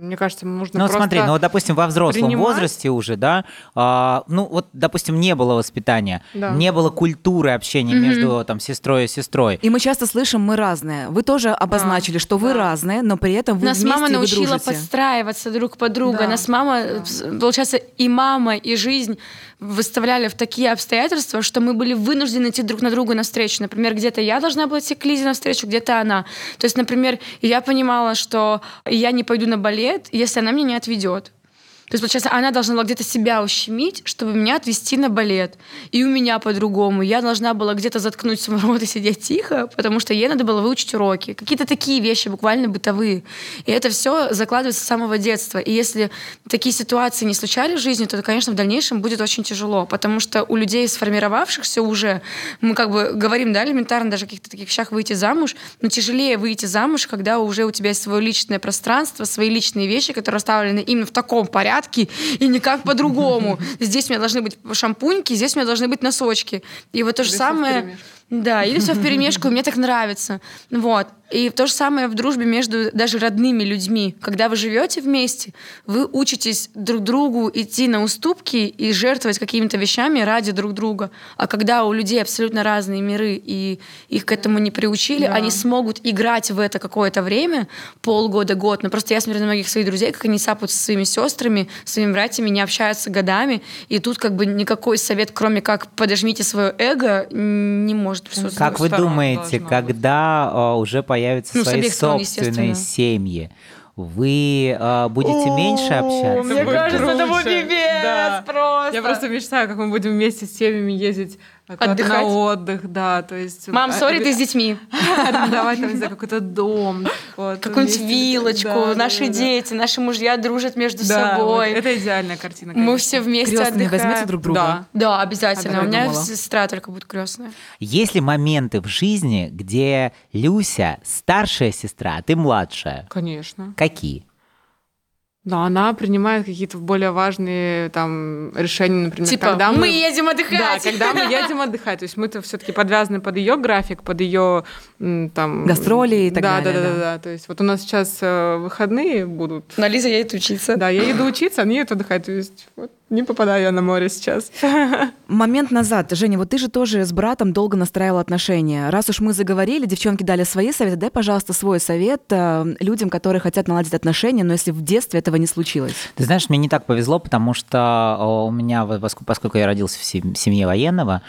мне кажется, нужно Ну, просто... смотри, ну, вот, допустим, во взрослом принимать. возрасте уже, да, а, ну, вот, допустим, не было воспитания, Да. не было культуры общения Мгм. между, там, сестрой и сестрой. И мы часто слышим, мы разные. Вы тоже обозначили, что вы да. разные, но при этом вы Нас вместе мама и вы научила дружите. подстраиваться друг под друга. Да. Нас мама, э, получается, и мама, и жизнь выставляли в такие обстоятельства, что мы были вынуждены идти друг на друга навстречу. Например, где-то я должна была идти к Лизе навстречу, где-то она. То есть, например, я понимала, что я не пойду на балет, если она меня не отведет. То есть, получается, она должна была где-то себя ущемить, чтобы меня отвести на балет. И у меня по-другому. Я должна была где-то заткнуть свой рот и сидеть тихо, потому что ей надо было выучить уроки. Какие-то такие вещи, буквально бытовые. И это все закладывается с самого детства. И если такие ситуации не случались в жизни, то, конечно, в дальнейшем будет очень тяжело, потому что у людей, сформировавшихся уже, мы как бы говорим, да, элементарно даже о каких-то таких вещах выйти замуж, но тяжелее выйти замуж, когда уже у тебя есть свое личное пространство, свои личные вещи, которые расставлены именно в таком порядке и никак по-другому. [LAUGHS] Здесь у меня должны быть шампуньки, здесь у меня должны быть носочки. И вот то же самое... Да, или все в перемешку, мне так нравится. Вот. И то же самое в дружбе между даже родными людьми. Когда вы живете вместе, вы учитесь друг другу идти на уступки и жертвовать какими-то вещами ради друг друга. А когда у людей абсолютно разные миры, и их к этому не приучили, Да. они смогут играть в это какое-то время, полгода, год. Но просто я смотрю на многих своих друзей, как они сапают со своими сестрами, своими братьями, не общаются годами. И тут как бы никакой совет, кроме как подожмите свое эго, не может присутствовать. Как вы думаете, когда а, уже появятся Ну, свои собственные семьи, вы а, будете меньше общаться? Мне кажется, это будет пипец Да. просто. Я просто мечтаю, как мы будем вместе с семьями ездить Отдыхать? на отдых, да, то есть... Мам, а- сори, ты с детьми. Арендовать там, не знаю, какой-то дом. вот, Какую-нибудь вилочку. Да, да, наши да. дети, наши мужья дружат между Да, вот собой. это идеальная картина. Мы конечно. все вместе Крестные отдыхаем. возьмете друг друга? Да. Да, обязательно. А У меня думала. сестра только будет крестная. Есть ли моменты в жизни, где Люся старшая сестра, а ты младшая? Конечно. Какие? Да, она принимает какие-то более важные там решения, например, Типа, когда мы мы... едем Да, отдыхать. когда мы [LAUGHS] едем отдыхать. То есть мы-то все-таки подвязаны под ее график, под ее там... Гастроли и так да, далее, Да, да, да. да, да. То есть вот у нас сейчас э, выходные будут. На Лиза едет учиться. Да, я иду учиться, они едут отдыхать. То есть вот не попадаю я на море сейчас. [LAUGHS] Момент назад. Женя, вот ты же тоже с братом долго настраивала отношения. Раз уж мы заговорили, девчонки дали свои советы, дай, пожалуйста, свой совет э, людям, которые хотят наладить отношения, но если в детстве этого не случилось. Ты знаешь, мне не так повезло, потому что о, у меня, поскольку я родился в сем- семье военного,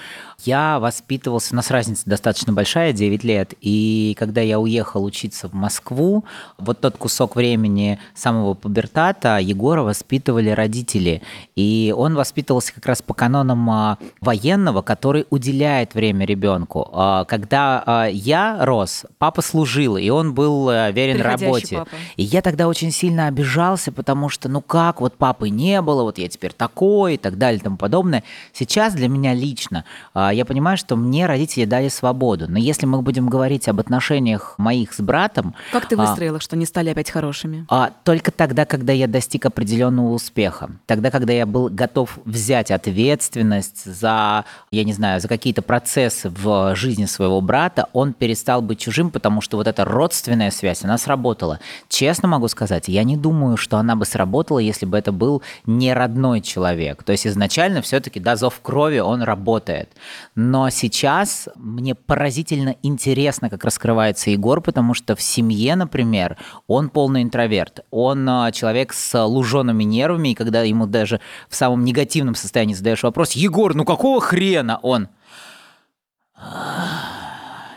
я воспитывался, у нас разница достаточно большая, 9 лет, и когда я уехал учиться в Москву, вот тот кусок времени самого пубертата Егора воспитывали родители, и он воспитывался как раз по канонам а, военного, который уделяет время ребенку. А, Когда а, я рос, папа служил, и он был э, верен работе. папа. И я тогда очень сильно обижался, потому что, ну как, вот папы не было, вот я теперь такой и так далее и тому подобное. Сейчас для меня лично я понимаю, что мне родители дали свободу. Но если мы будем говорить об отношениях моих с братом, Как ты А. выстроила, что они стали опять хорошими? а, только тогда, когда я достиг определенного успеха. Тогда, когда я был был готов взять ответственность за, я не знаю, за какие-то процессы в жизни своего брата, он перестал быть чужим, потому что вот эта родственная связь, она сработала. Честно могу сказать, я не думаю, что она бы сработала, если бы это был не родной человек. То есть изначально все-таки, да, зов крови, он работает. Но сейчас мне поразительно интересно, как раскрывается Егор, потому что в семье, например, он полный интроверт. Он а, человек с лужеными нервами, и когда ему даже в самом негативном состоянии задаешь вопрос, Егор, ну какого хрена он?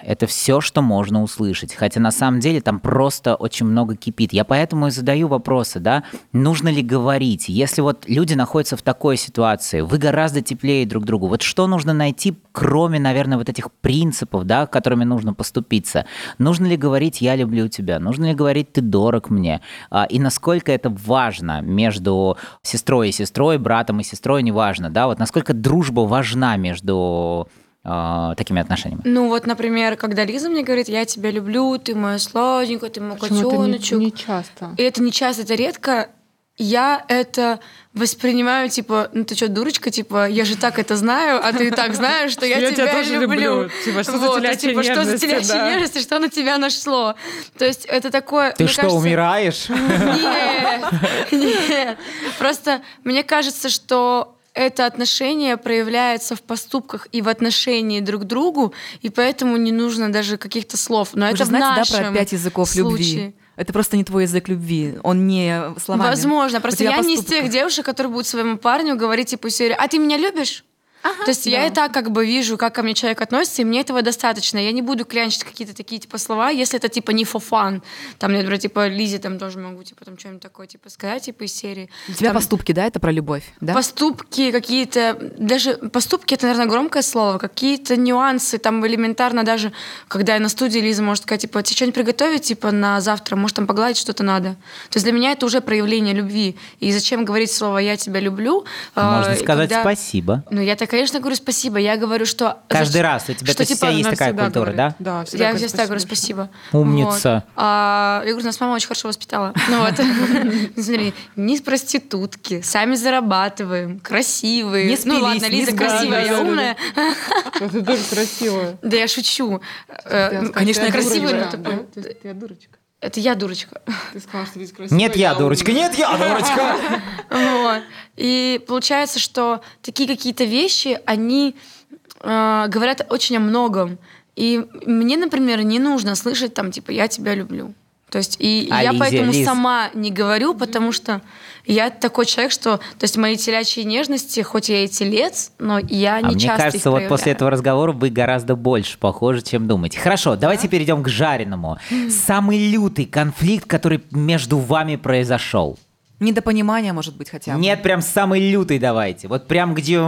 Это все, что можно услышать. Хотя на самом деле там просто очень много кипит. Я поэтому и задаю вопросы, да, нужно ли говорить? Если вот люди находятся в такой ситуации, вы гораздо теплее друг другу. Вот что нужно найти, кроме, наверное, вот этих принципов, да, которыми нужно поступиться? Нужно ли говорить «я люблю тебя»? Нужно ли говорить «ты дорог мне»? А, и насколько это важно между сестрой и сестрой, братом и сестрой, неважно, да, вот насколько дружба важна между э, такими отношениями? Ну вот, например, когда Лиза мне говорит, я тебя люблю, ты моя сладенькая, ты мой Причем это не, котеночек. не часто. И это не часто, это редко. Я это воспринимаю, типа, ну ты что, дурочка, типа, я же так это знаю, а ты так знаешь, что я, [LAUGHS] Я тебя тебя тоже люблю. Типа, что за Вот, то есть, телячьи типа, что за нежности, телячьи да. что на тебя нашло. То есть это такое... Ты что, кажется- умираешь? [LAUGHS] нет, [LAUGHS] нет. Просто мне кажется, что это отношение проявляется в поступках и в отношении друг к другу, и поэтому не нужно даже каких-то слов. Но Вы это же знаете, да, про пять языков любви? случае. Это просто не твой язык любви. Он не словами. Возможно, просто я не из тех девушек, которые будут своему парню говорить типа серию, а ты меня любишь? То есть я и так как бы вижу, как ко мне человек относится, и мне этого достаточно. Я не буду клянчить какие-то такие типа слова, если это типа не for fun. Там, например, типа Лизе там тоже могу типа там что-нибудь такое типа сказать, типа из серии. У тебя Там поступки, да, это про любовь, да? Поступки какие-то, даже поступки это, наверное, громкое слово, какие-то нюансы, там элементарно даже, когда я на студии, Лиза может сказать, типа, тебе что-нибудь приготовить, типа, на завтра, может, там погладить что-то надо. То есть для меня это уже проявление любви. И зачем говорить слово «я тебя люблю»? Можно э, сказать когда- спасибо. Ну, я-то, конечно, говорю спасибо. Я говорю, что... Каждый раз у тебя, что, типа, есть такая культура, говорит. да? Да, всегда Я всегда говорю спасибо. Умница. Вот. А, я говорю, нас мама очень хорошо воспитала. [LAUGHS] Ну вот. [LAUGHS] Смотри, не с проститутки, сами зарабатываем, красивые. Не ну спились, ладно, не Лиза красивая, я умная. Ну, Ты тоже красивая. Да я шучу. Э, ну, конечно, я красивая, но ты дурочка. Это я дурочка. Ты сказала, что ты красивая. Нет, я дурочка, нет, я дурочка. Вот. И получается, что такие какие-то вещи, они э, говорят очень о многом. И мне, например, не нужно слышать там, типа, я тебя люблю. То есть, и А я Лизе, поэтому Лиз? сама не говорю, потому что я такой человек, что, то есть, мои телячьи нежности, хоть я и телец, но я не А мне часто их кажется, вот после этого разговора вы гораздо больше похожи, чем думаете. Хорошо, давайте перейдем к жареному. Самый лютый конфликт, который между вами произошел. Недопонимание, может быть, хотя бы. Нет, прям самый лютый давайте. Вот прям где...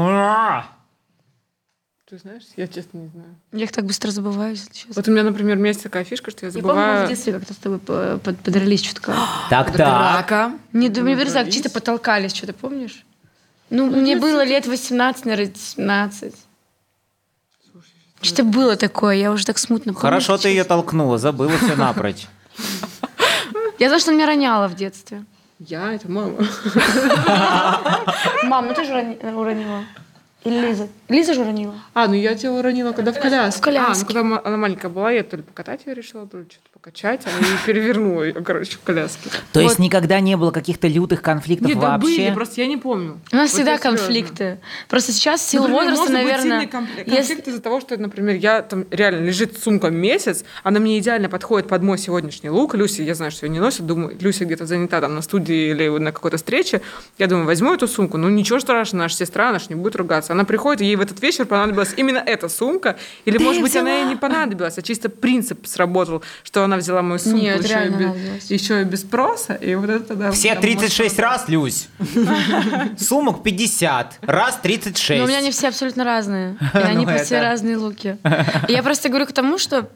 Ты знаешь, я честно не знаю. Я их так быстро забываю, если честно. Вот у меня, например, у меня есть такая фишка, что я Я помню, мы в забываю... детстве как-то с тобой по- под- подрались что-то. [GASPS] Так, так. Драка. Не, да, мне Ну, так дрались. чисто потолкались, что-то помнишь? Ну, мне было лет 18, наверное, 17. Что-то было такое, я уже так смутно помню. Хорошо ты ее толкнула, забыла все напрочь. [LAUGHS] Я знаю, что она меня роняла в детстве. Я, это мама. [LAUGHS] Мам, ну ты же рони- уронила. Или Лиза? Лиза же уронила. А, ну я тебя уронила, когда в коляске. В коляске. А, ну когда она маленькая была, я то ли покатать ее решила, то ли что-то покачать, а и перевернула ее, короче, в коляске. То есть никогда не было каких-то лютых конфликтов Нет, вообще? были, просто я не помню. У нас Вот всегда я серьезно. конфликты. Просто сейчас в силу Например, возраста, быть наверное... сильный конфликт, если- конфликт из-за того, что, например, я там реально лежит сумка месяц, она мне идеально подходит под мой сегодняшний лук. Люси, я знаю, что ее не носит, думаю, Люся где-то занята там на студии или на какой-то встрече. Я думаю, возьму эту сумку, ну ничего страшного, наша сестра, она ж не будет ругаться. Она приходит, и ей в этот вечер понадобилась именно эта сумка, или, Ты может быть, она взяла? ей не понадобилась, а чисто принцип сработал, что она взяла мою сумку Нет, еще, и без, еще и без спроса, и вот это да. Все да, 36 может, раз, Люсь. [LAUGHS] Сумок 50. Раз 36. Но у меня они все абсолютно разные. [LAUGHS] И они Ну, все разные луки. [LAUGHS] Я просто говорю к тому, что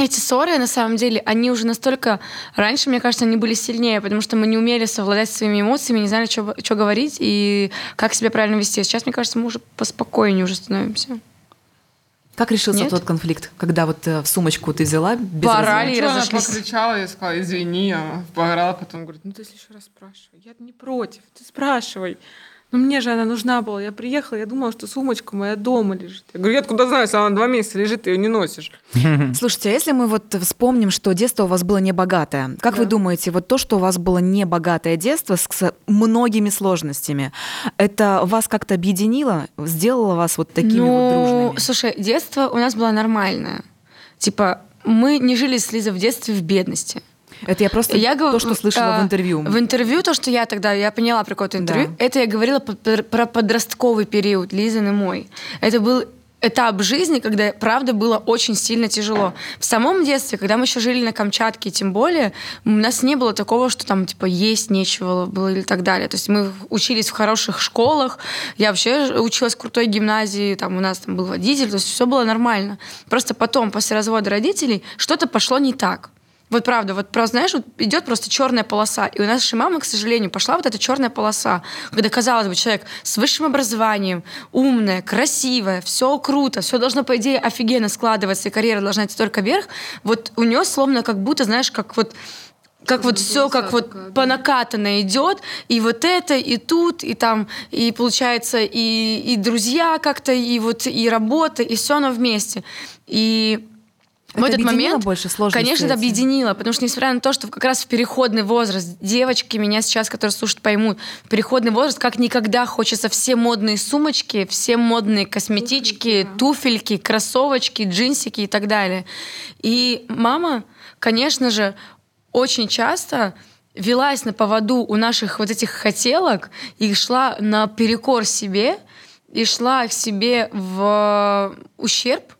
эти ссоры, на самом деле, они уже настолько... Раньше, мне кажется, они были сильнее, потому что мы не умели совладать своими эмоциями, не знали, что, что говорить и как себя правильно вести. Сейчас, мне кажется, мы уже поспокойнее уже становимся. Как решился Нет? тот конфликт, когда вот э, в сумочку ты взяла без разъема? и Ничего, она разошлись. покричала, я сказала, извини, она поорала, потом говорит, ну ты если еще раз спрашивай, я не против, ты спрашивай. Ну мне же она нужна была. Я приехала, я думала, что сумочка моя дома лежит. Я говорю, я откуда знаю, если она два месяца лежит, ты ее не носишь. [LAUGHS] Слушайте, а если мы вот вспомним, что детство у вас было небогатое, как вы Да. думаете, вот то, что у вас было небогатое детство с с многими сложностями, это вас как-то объединило, сделало вас вот такими ну, вот дружными? слушай, детство у нас было нормальное. Типа, мы не жили с Лизой в детстве в бедности. Это я просто Я то, что слышала а, в интервью. В интервью то, что я тогда, я поняла про какое-то интервью, Да. это я говорила про, подростковый период, Лизин и мой. Это был этап жизни, когда, правда, было очень сильно тяжело. В самом детстве, когда мы еще жили на Камчатке, тем более, у нас не было такого, что там, типа, есть нечего было или так далее. То есть мы учились в хороших школах, я вообще училась в крутой гимназии, там у нас там был водитель, то есть все было нормально. Просто потом, после развода родителей, что-то пошло не так. Вот правда, вот просто, знаешь, вот идет просто черная полоса. И у нашей мамы, к сожалению, пошла вот эта черная полоса, когда, казалось бы, человек с высшим образованием, умная, красивая, все круто, все должно, по идее, офигенно складываться, и карьера должна идти только вверх. Вот у нее словно как будто, знаешь, как вот как вот все как вот по накатанной идет, и вот это, и тут, и там, и получается, и, и друзья как-то, и вот и работа, и все оно вместе. И в Это этот объединило момент, больше сложности конечно, это объединило, потому что несмотря на то, что как раз в переходный возраст девочки меня сейчас, которые слушают, поймут, в переходный возраст как никогда хочется все модные сумочки, все модные косметички, туфельки, кроссовочки, джинсики и так далее. И мама, конечно же, очень часто велась на поводу у наших вот этих хотелок и шла на перекор себе, и шла к себе в ущерб,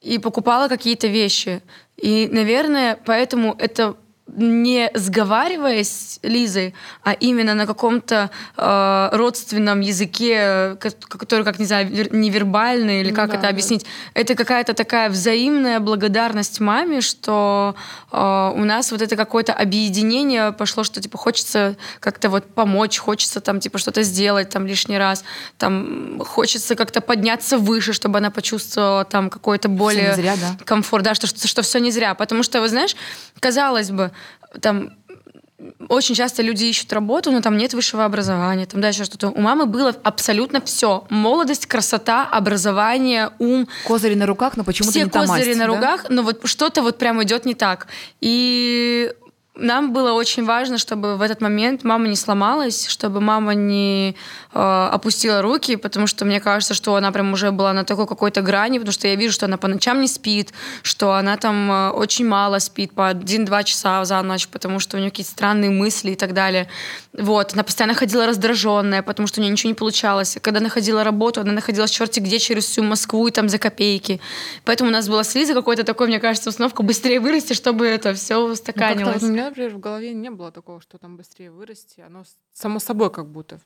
и покупала какие-то вещи. И, наверное, поэтому это не сговариваясь Лизой, а именно на каком-то э, родственном языке, ко- который, как не знаю, вер- невербальный или Ну как да, это да. объяснить, это какая-то такая взаимная благодарность маме, что э, у нас вот это какое-то объединение пошло, что типа хочется как-то вот помочь, хочется там типа что-то сделать там лишний раз, там хочется как-то подняться выше, чтобы она почувствовала там какой-то более зря, да. комфорт, да, что, что, все не зря. Потому что, вы знаешь, казалось бы, там очень часто люди ищут работу, но там нет высшего образования, там дальше что-то. У мамы было абсолютно все. Молодость, красота, образование, ум. Козыри на руках, но почему-то Все не та козыри масть, на да? руках, но вот что-то вот прям идет не так. И нам было очень важно, чтобы в этот момент мама не сломалась, чтобы мама не э, опустила руки, потому что мне кажется, что она прям уже была на такой какой-то грани, потому что я вижу, что она по ночам не спит, что она там э, очень мало спит, по один-два часа за ночь, потому что у нее какие-то странные мысли и так далее. Вот, она постоянно ходила раздраженная, потому что у нее ничего не получалось. Когда находила работу, она находилась черти где через всю Москву и там за копейки. Поэтому у нас была с какой-то такой, мне кажется, установка быстрее вырасти, чтобы это все Ну, устаканилось. вот у меня, например, в голове не было такого, что там быстрее вырасти. Оно само собой как будто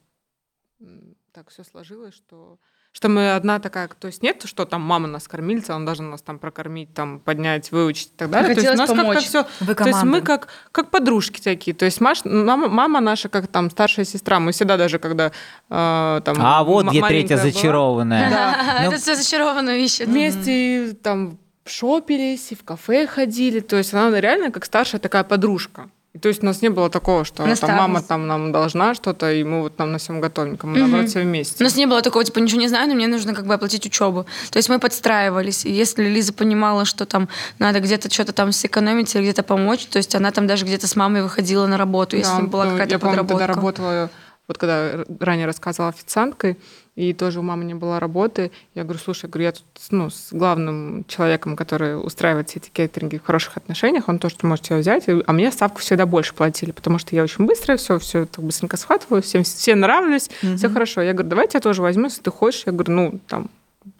так все сложилось, что что мы одна такая, то есть нет, что там мама нас кормильца, он должен нас там прокормить, там поднять, выучить и так далее. То есть нас как-то помочь. все Вы То есть мы как, как подружки такие. То есть Маш, мама, мама наша, как там старшая сестра, мы всегда даже, когда э, там А вот где третья была, зачарованная. Ну, Это все зачарованно ищет. вместе там шопились и в кафе ходили. То есть она реально как старшая такая подружка. И то есть у нас не было такого, что там, мама там нам должна что-то, и мы вот там на всем готовеньком. Мы, наоборот, все У вместе. нас не было такого, типа, ничего не знаю, но мне нужно как бы оплатить учебу. То есть мы подстраивались. И если Лиза понимала, что там надо где-то что-то там сэкономить или где-то помочь, то есть она там даже где-то с мамой выходила на работу, если Да, была ну, какая-то я, помню, подработка. тогда работала, вот когда ранее рассказывала официанткой, и тоже у мамы не было работы. Я говорю, слушай, я, говорю, я тут ну, с главным человеком, который устраивает все эти кейтеринги в хороших отношениях, он тоже может тебя взять, а мне ставку всегда больше платили, потому что я очень быстро все, все так быстренько схватываю, всем все нравлюсь, все хорошо. Я говорю, давай я тебя тоже возьму, если ты хочешь. Я говорю, ну, там,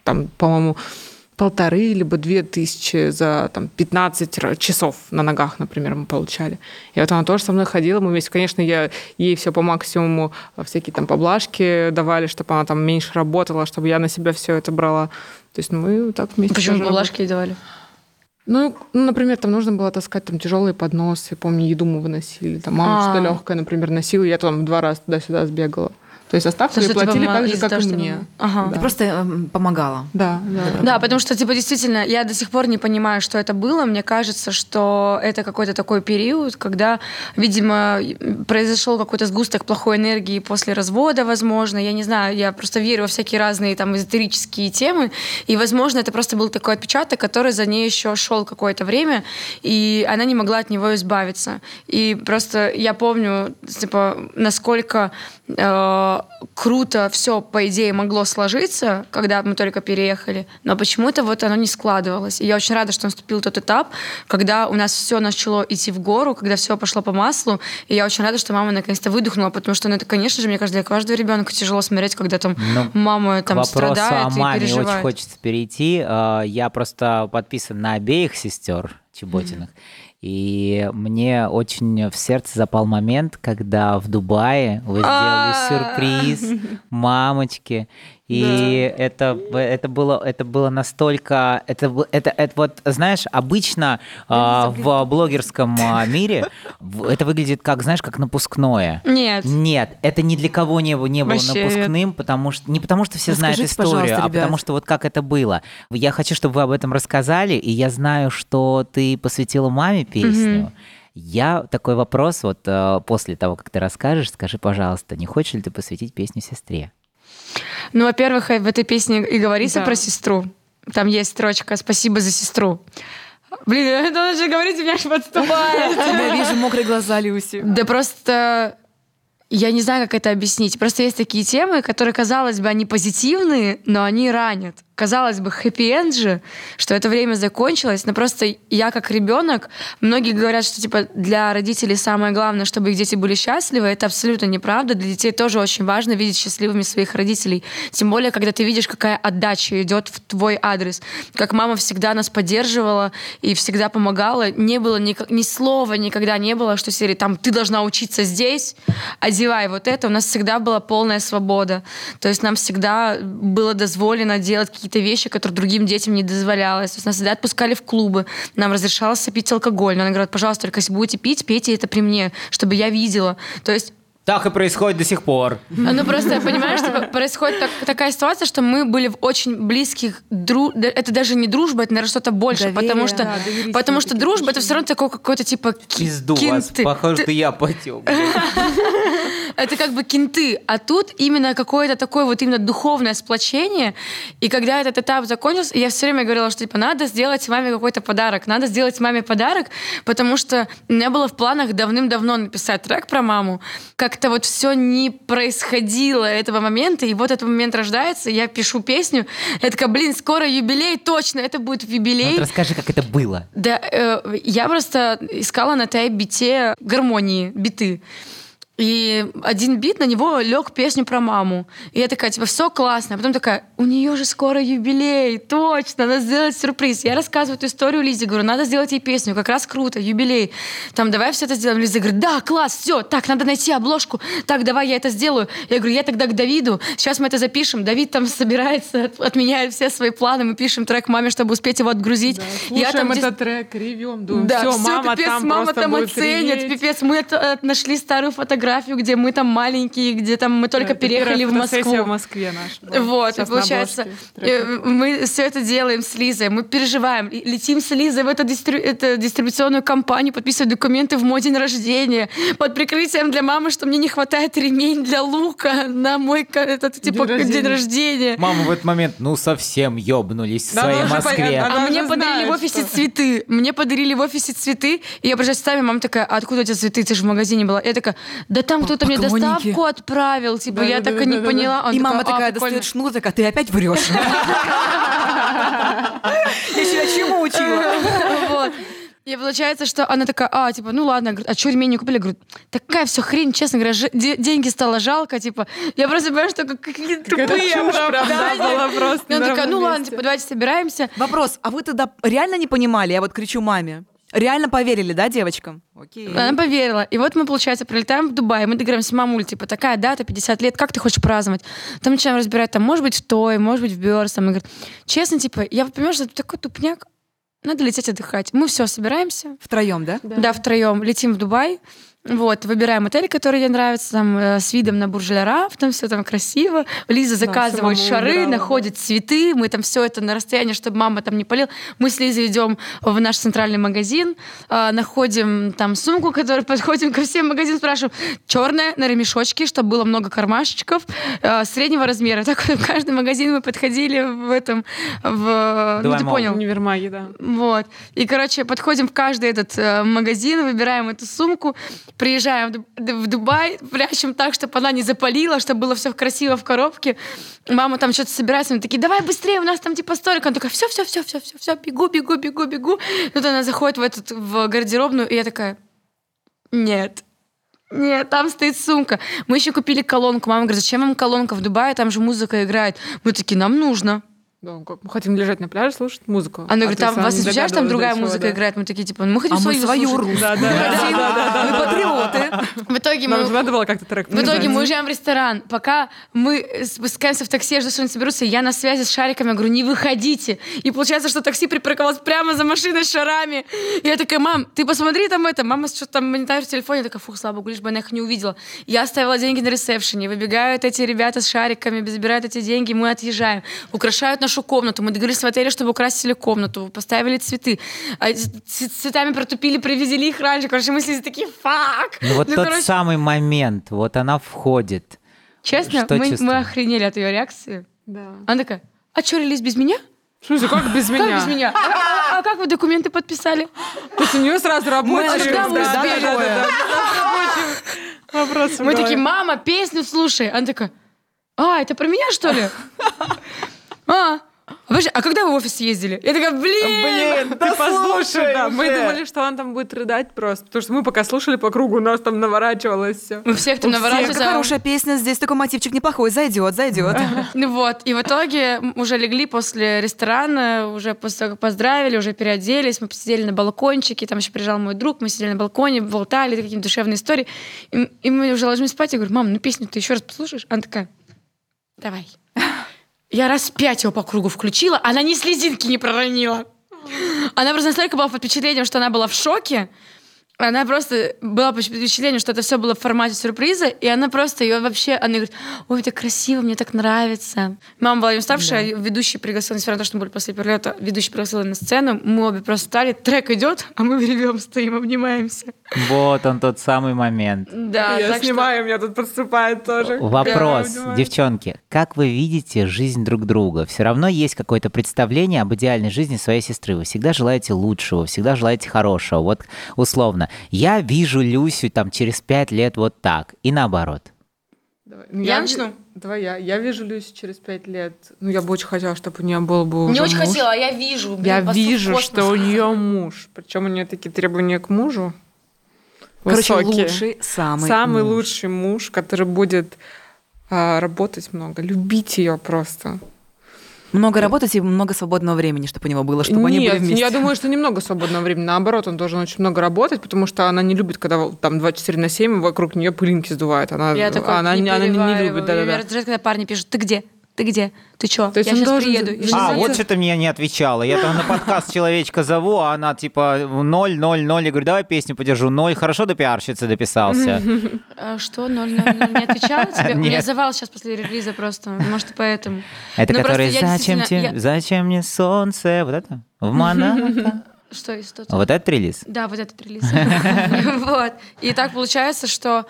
там по-моему, полторы либо две тысячи за там, 15 ра- часов на ногах, например, мы получали. И вот она тоже со мной ходила, мы вместе, конечно, я ей все по максимуму, э, всякие там поблажки давали, чтобы она там меньше работала, чтобы я на себя все это брала. То есть мы вот так вместе Почему ей давали? ну, ну, например, там нужно было таскать там тяжелые подносы, помню, еду мы выносили, там мама А. что-то легкое, например, носила, я там два раза туда-сюда сбегала. То есть оставку То, ей типа, платили ма- так же, как того, и что- мне. Ага. Да. Ты просто эм, помогала. Да, да. Да, потому что, типа, действительно, я до сих пор не понимаю, что это было. Мне кажется, что это какой-то такой период, когда, видимо, произошел какой-то сгусток плохой энергии после развода, возможно. Я не знаю, я просто верю во всякие разные там эзотерические темы. И, возможно, это просто был такой отпечаток, который за ней еще шел какое-то время, и она не могла от него избавиться. И просто я помню, типа, насколько э, круто все, по идее, могло сложиться, когда мы только переехали, но почему-то вот оно не складывалось. И я очень рада, что наступил тот этап, когда у нас все начало идти в гору, когда все пошло по маслу, и я очень рада, что мама наконец-то выдохнула, потому что, ну, это, конечно же, мне кажется, для каждого ребенка тяжело смотреть, когда там Ну, мама там страдает о и маме переживает. очень хочется перейти. Э, Я просто подписан на обеих сестер Чеботиных. И мне очень в сердце запал момент, когда в Дубае вы сделали А. сюрприз [LAUGHS] мамочке. И это, это, было, это было настолько... Это, это, это вот, знаешь, обычно а, в блогерском а, мире это выглядит как, знаешь, как напускное. Нет. Нет, это ни для кого не, было- не было Вообще напускным, потому что не потому что все знают Расскажите, историю, а потому что вот как это было. Я хочу, чтобы вы об этом рассказали, и я знаю, что ты посвятила маме песню. Я такой вопрос вот э, после того, как ты расскажешь, скажи, пожалуйста, не хочешь ли ты посвятить песню сестре? Ну, во-первых, в этой песне и говорится Да. про сестру. Там есть строчка «Спасибо за сестру». Блин, [LAUGHS] это же говорите, меня аж подступает. [LAUGHS] Я вижу мокрые глаза Люси. Да просто я не знаю, как это объяснить. Просто есть такие темы, которые, казалось бы, они позитивные, но они ранят. Казалось бы, хэппи-энд же, что это время закончилось, но просто я как ребенок, многие говорят, что типа для родителей самое главное, чтобы их дети были счастливы, это абсолютно неправда. Для детей тоже очень важно видеть счастливыми своих родителей. Тем более, когда ты видишь, какая отдача идет в твой адрес. Как мама всегда нас поддерживала и всегда помогала. Не было ни, ни слова никогда не было, что серии там ты должна учиться здесь, одевай вот это. У нас всегда была полная свобода. То есть нам всегда было дозволено делать какие-то вещи, которые другим детям не дозволялось. То есть нас всегда отпускали в клубы. Нам разрешалось пить алкоголь. Но она говорит, пожалуйста, только если будете пить, пейте это при мне, чтобы я видела. То есть Так и происходит до сих пор. ну просто, понимаешь, типа, [LAUGHS] происходит так- такая ситуация, что мы были в очень близких дру... Это даже не дружба, это, наверное, что-то больше, Доверие, потому что, да, потому что дружба это все равно такой какой-то типа Пизду вас, похоже, что я потек. [LAUGHS] Это как бы кинты, а тут именно какое-то такое вот именно духовное сплочение. И когда этот этап закончился, я все время говорила, что типа надо сделать маме какой-то подарок, надо сделать маме подарок, потому что у меня было в планах давным-давно написать трек про маму. Как-то вот все не происходило этого момента, и вот этот момент рождается, я пишу песню, я такая, блин, скоро юбилей, точно, это будет в Ну, юбилей. вот расскажи, как это было. Да, э, я просто искала на тайп-бите гармонии, биты. И один бит на него лег песню про маму. И я такая, типа, все классно. А потом такая, у нее же скоро юбилей, точно, надо сделать сюрприз. Я рассказываю эту историю Лизе, говорю, надо сделать ей песню, как раз круто, юбилей. Там, давай все это сделаем. Лиза говорит, да, класс, все, так, надо найти обложку. Так, давай я это сделаю. Я говорю, я тогда к Давиду, сейчас мы это запишем. Давид там собирается, от- отменяет все свои планы, мы пишем трек маме, чтобы успеть его отгрузить. я там Слушаем дес- этот трек, ревем, думаем, да, все, всё, мама пипец, там мама там оценит, реветь. пипец. Мы это, э, нашли старую фотографию, где мы там маленькие, где там мы только Да, это переехали в Москву. в Москве наша. Вот, Сейчас получается, обложке э, мы все это делаем с Лизой, мы переживаем, летим с Лизой в эту, дистриб- это дистрибуционную компанию, подписывать документы в мой день рождения, под прикрытием для мамы, что мне не хватает ремень для лука на мой этот, типа, День день рождения. рождения. Мама в этот момент, ну, совсем ёбнулись в Да, своей Москве. понятно, А мне подарили знает, в офисе что- цветы. Мне подарили в офисе цветы. И я приезжаю с вами, мама такая, а откуда у тебя цветы? Ты же в магазине была. Я такая, да там кто-то мне доставку отправил. Типа, я так и не поняла. И мама «А, такая прикольно». достает шнур, такая, ты опять врешь. Я еще чему учила? И получается, что она такая, а, типа, ну ладно, а что ремень не купили? Я говорю, такая все хрень, честно говоря, же- де- деньги стало жалко, типа. Я просто понимаю, что как- какие тупые да, оправдания. просто она на такая, ну ладно, типа, давайте собираемся. Вопрос, а вы тогда реально не понимали? Я вот кричу маме. Реально поверили, да, девочкам? Окей. Она поверила. И вот мы, получается, прилетаем в Дубай, мы договоримся, мамуль, типа, такая дата, 50 лет, как ты хочешь праздновать? Там начинаем разбирать, там, может быть, в той, может быть, в Бёрс. Там, и говорит, честно, типа, я понимаю, что это такой тупняк, надо лететь отдыхать. Мы все собираемся, Втроем, да? да, втроем летим в Дубай. Вот, выбираем отель, который ей нравится, там, э, с видом на Буржеляраф, там все там красиво. Лиза заказывает мама шары, выбирала, находит цветы, мы там все это на расстоянии, чтобы мама там не полил. Мы с Лизой идем в наш центральный магазин, э, находим там сумку, которую подходим ко всем магазинам, спрашиваем, черная, на ремешочке, чтобы было много кармашечков, э, среднего размера. Так вот, в каждый магазин мы подходили в этом, в... Ну, Давай, ты мол. понял. Универмаги, да. Вот. И, короче, подходим в каждый этот магазин, выбираем эту сумку, приезжаем в Дуб- в Дубай, прячем так, чтобы она не запалила, чтобы было все красиво в коробке. Мама там что-то собирается, мы такие, давай быстрее, у нас там типа столик. Она такая, все, все, все, все, все, все, бегу, бегу, бегу, бегу. Тут она заходит в этот в гардеробную, и я такая, нет. Нет, там стоит сумка. Мы еще купили колонку. Мама говорит, зачем вам колонка в Дубае? Там же музыка играет. Мы такие, нам нужно. Да, как мы хотим лежать на пляже, слушать музыку. Она А говорит, там вас встречаешь, там другая чего, музыка да. играет. Мы такие, типа, мы хотим А мы свою свою слушать. русскую. Да, да, да, да, да, Мы патриоты. [LAUGHS] В итоге мы... надо было как-то трек В итоге мы уезжаем в ресторан. Пока мы спускаемся в такси, я жду, что они соберутся, я на связи с шариками, я говорю, не выходите. И получается, что такси припарковалось прямо за машиной с шарами. И я такая, мам, ты посмотри там это. Мама что-то там монитор в телефоне. Я такая, фух, слава богу, лишь бы она их не увидела. Я оставила деньги на ресепшене. Выбегают эти ребята с шариками, забирают эти деньги, мы отъезжаем. Украшают нашу комнату. Мы договорились в отеле, чтобы украсили комнату. Поставили цветы. А, цветами протупили, привезли их раньше. Короче, мы с Лизой такие, фак. Ну вот Ну, тот короче, самый момент, вот она входит. Честно, Что мы, мы охренели от ее реакции. Да. Она такая, а что, релиз без меня? В смысле, как без меня? Как без меня? А, а- а как вы документы подписали? То есть у нее сразу рабочий. Мы да, да, да, да. Такие, мама, песню слушай. Она такая, а, это про меня, что ли? А, подожди, а когда вы в офис ездили? Я такая, блин! Блин, ты послушай, да. Мы думали, что он там будет рыдать просто, потому что мы пока слушали по кругу, у нас там наворачивалось все. Мы всех там Какая наворачиваемся. хорошая песня, здесь такой мотивчик неплохой, зайдет, зайдет. [LAUGHS] Ну вот, и в итоге уже легли после ресторана, уже после того, как поздравили, уже переоделись, мы посидели на балкончике, там еще приезжал мой друг, мы сидели на балконе, болтали, какие-то душевные истории. И, и мы уже ложимся спать, я говорю, мам, ну песню ты еще раз послушаешь? Она такая, давай. Я раз пять его по кругу включила, она ни слезинки не проронила. Она просто настолько была под впечатлением, что она была в шоке, она просто была под впечатлением, что это все было в формате сюрприза, и она просто ее вообще, она говорит, ой, это красиво, мне так нравится. Мама была не уставшая, ведущий пригласил, несмотря на то, что мы были после перелета, ведущий пригласил на сцену, мы обе просто встали, трек идет, а мы ревем, стоим, обнимаемся. Вот он тот самый момент. Да, Я так что- снимаю, меня тут подступает тоже. Вопрос, Да, девчонки, как вы видите жизнь друг друга? Все равно есть какое-то представление об идеальной жизни своей сестры. Вы всегда желаете лучшего, всегда желаете хорошего. Вот условно, я вижу Люсю там через пять лет вот так, и наоборот. Давай. Ну, Я ви- начну? Давай я. Я вижу Люсю через пять лет. Ну, я бы очень хотела, чтобы у нее был бы Не уже очень муж. хотела, а я вижу. блин, Я вижу, космос. что у нее муж. Причем у нее такие требования к мужу. Короче, высокие. лучший, самый Самый муж. лучший муж, который будет а, работать много, любить ее просто. Много работать и много свободного времени, чтобы у него было, чтобы они Нет, были вместе. я думаю, что немного свободного времени. Наоборот, он должен очень много работать, потому что она не любит, когда там 24 на 7 вокруг нее пылинки сдувают. Она, Я такой она, не не- она не, любит. Меня Да-да-да. раздражает, когда парни пишут, ты где? Ты где? Ты чё? То есть я он сейчас должен приеду. Я А, вот что ты мне не отвечала. Я там на подкаст человечка зову, а она типа ноль, ноль, ноль. Я говорю, давай песню подержу. Ноль, хорошо до пиарщицы дописался. А что, ноль, ноль, ноль, не отвечала [LAUGHS] тебе? У меня завал сейчас после релиза просто. Может, поэтому. Это Ну, который «Зачем тебе, зачем мне солнце?» Вот это? В Монако? [LAUGHS] Что из Вот этот релиз? Да, вот этот релиз. [LAUGHS] Вот. И так получается, что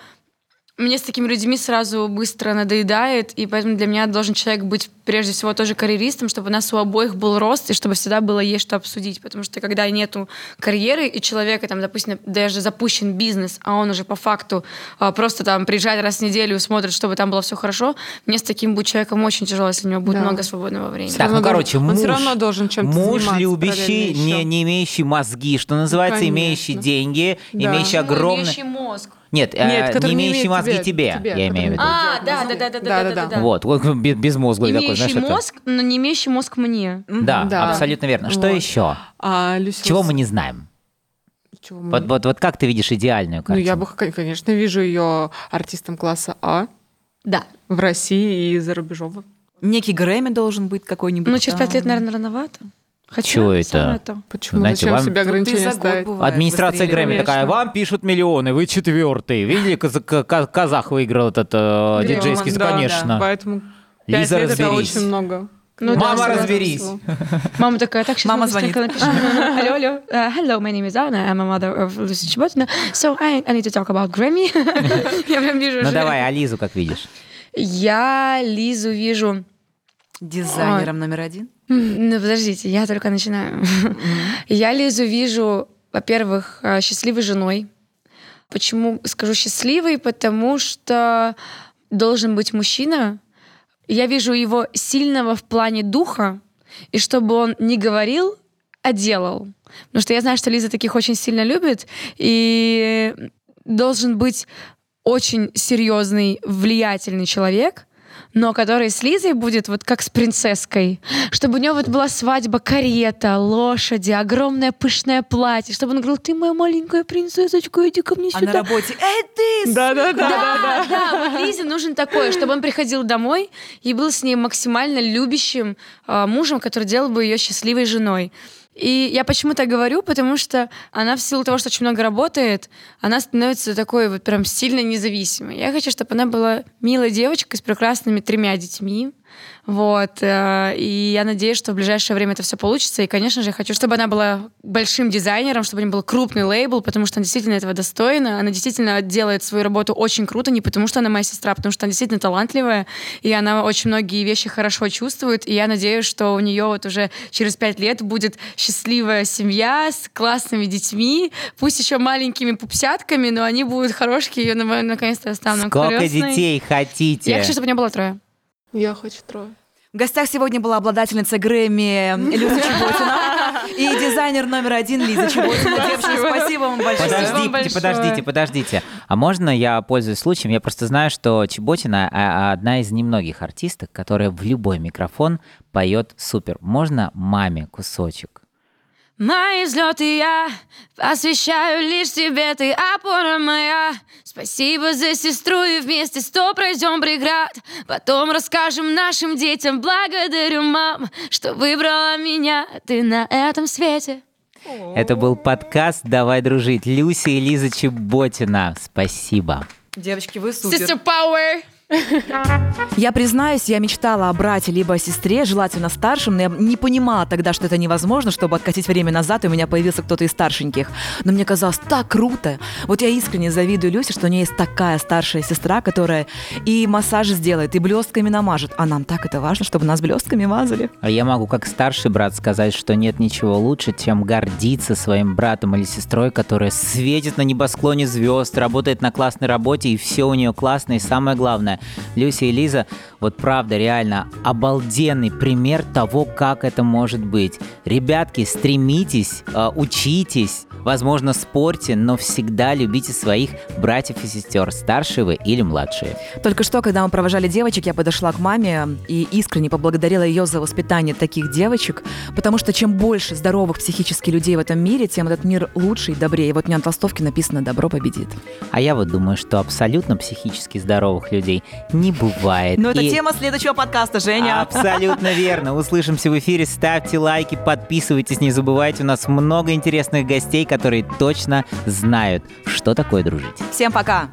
мне с такими людьми сразу быстро надоедает, и поэтому для меня должен человек быть прежде всего тоже карьеристом, чтобы у нас у обоих был рост, и чтобы всегда было есть что обсудить. Потому что когда нету карьеры, и человека там, допустим, даже запущен бизнес, а он уже по факту а, просто там приезжает раз в неделю смотрит, чтобы там было все хорошо, мне с таким будет человеком очень тяжело, если у него будет Да. много свободного времени. Так, ну короче, он муж, всё равно должен чем-то муж любящий, не, не имеющий мозги, что называется, Конечно. имеющий деньги, Да. имеющий огромный... имеющий мозг. Нет, э, Нет, не имеющий мозги тебе- тебе, тебе, я имею в виду. А, да, да, да, да, да, да, да, да. Вот, вот без, безмозглый такой, знаешь, Имеющий это... мозг, но не имеющий мозг мне. Да, Да. абсолютно верно. Что Вот. еще? А Люся Чего мы не знаем? чего мы- Вот, вот, вот как ты видишь идеальную Ну, картину? я бы, кон- конечно, вижу ее артистом класса А Да. в России и за рубежом. Некий Грэмми должен быть какой-нибудь. Ну, через пять лет, наверное, рановато. Хотя, Чего самое это? то. Почему? Знаете, Зачем вам- себе ограничения ставить? Администрация. Грэмми такая, конечно. вам пишут миллионы, вы четвертый. Видели, каз- ка- ка- казах выиграл этот э, диджейский, да, конечно. Поэтому Лиза, лет это разберись. очень много. Ну, да, Мама, согласна. разберись. Мама такая, так, сейчас Мама напишем. Алло, алло. Uh, hello, my name is Anna. I'm a mother of Lucy Чеботина. So I, I need to talk about Grammy. [LAUGHS] Я прям вижу Ну давай, а Лизу как видишь? Я Лизу вижу... Дизайнером номер один. Ну, подождите, я только начинаю. [LAUGHS] Я Лизу вижу, во-первых, э, счастливой женой. Почему скажу счастливой? Потому что должен быть мужчина. Я вижу его сильного в плане духа, и чтобы он не говорил, а делал. Потому что я знаю, что Лиза таких очень сильно любит, и должен быть очень серьезный, влиятельный человек, но который с Лизой будет вот как с принцесской. Чтобы у него вот была свадьба, карета, лошади, огромное пышное платье, чтобы он говорил, ты моя маленькая принцессочка, иди ко мне А на сюда. работе, эй, ты! Да-да-да. Да, да, вот Лизе нужен такой, чтобы он приходил домой и был с ней максимально любящим э, мужем, который делал бы ее счастливой женой. И я почему так говорю, потому что она в силу того, что очень много работает, она становится такой вот прям сильно независимой. Я хочу, чтобы она была милой девочкой с прекрасными тремя детьми. Вот. э, И я надеюсь, что в ближайшее время это все получится. И, конечно же, я хочу, чтобы она была большим дизайнером, чтобы у нее был крупный лейбл, потому что она действительно этого достойна. Она действительно делает свою работу очень круто, не потому что она моя сестра, а потому что она действительно талантливая, и она очень многие вещи хорошо чувствует. И я надеюсь, что у нее вот уже через пять лет будет счастливая семья с классными детьми, пусть еще маленькими пупсятками, но они будут хорошие, ее наконец-то станут Сколько крестной. детей хотите? Я хочу, чтобы у нее было трое. Я хочу трое. В гостях сегодня была обладательница Грэмми Люся [LAUGHS] Чеботина и дизайнер номер один Лиза Чеботина. Девушки, спасибо вам большое. Подождите, вам большое. подождите, подождите. А можно я пользуюсь случаем? Я просто знаю, что Чеботина а, одна из немногих артисток, которая в любой микрофон поет супер. Можно маме кусочек? Мои взлеты я посвящаю лишь тебе, ты опора моя. Спасибо за сестру и вместе сто пройдем преград. Потом расскажем нашим детям, благодарю, мам, что выбрала меня ты на этом свете. Это был подкаст «Давай дружить». Люся и Лиза Чеботина. Спасибо. Девочки, вы супер. Sister Power! Я признаюсь, я мечтала о брате либо о сестре, желательно старшем, но я не понимала тогда, что это невозможно, чтобы откатить время назад, и у меня появился кто-то из старшеньких. Но мне казалось так круто. Вот я искренне завидую Люсе, что у нее есть такая старшая сестра, которая и массажи сделает, и блестками намажет. А нам так это важно, чтобы нас блестками мазали. А я могу как старший брат сказать, что нет ничего лучше, чем гордиться своим братом или сестрой, которая светит на небосклоне звезд, работает на классной работе, и все у нее классно. И самое главное, Люся и Лиза, вот правда, реально обалденный пример того, как это может быть. Ребятки, стремитесь, э, учитесь, возможно, спорьте, но всегда любите своих братьев и сестер, старшие вы или младшие. Только что, когда мы провожали девочек, я подошла к маме и искренне поблагодарила ее за воспитание таких девочек, потому что чем больше здоровых психически людей в этом мире, тем этот мир лучше и добрее. Вот у меня на толстовке написано «Добро победит». А я вот думаю, что абсолютно психически здоровых людей не бывает. Но это И- тема следующего подкаста, Женя. Абсолютно [LAUGHS] верно. Услышимся в эфире. Ставьте лайки, подписывайтесь. Не забывайте, у нас много интересных гостей, которые точно знают, что такое дружить. Всем пока!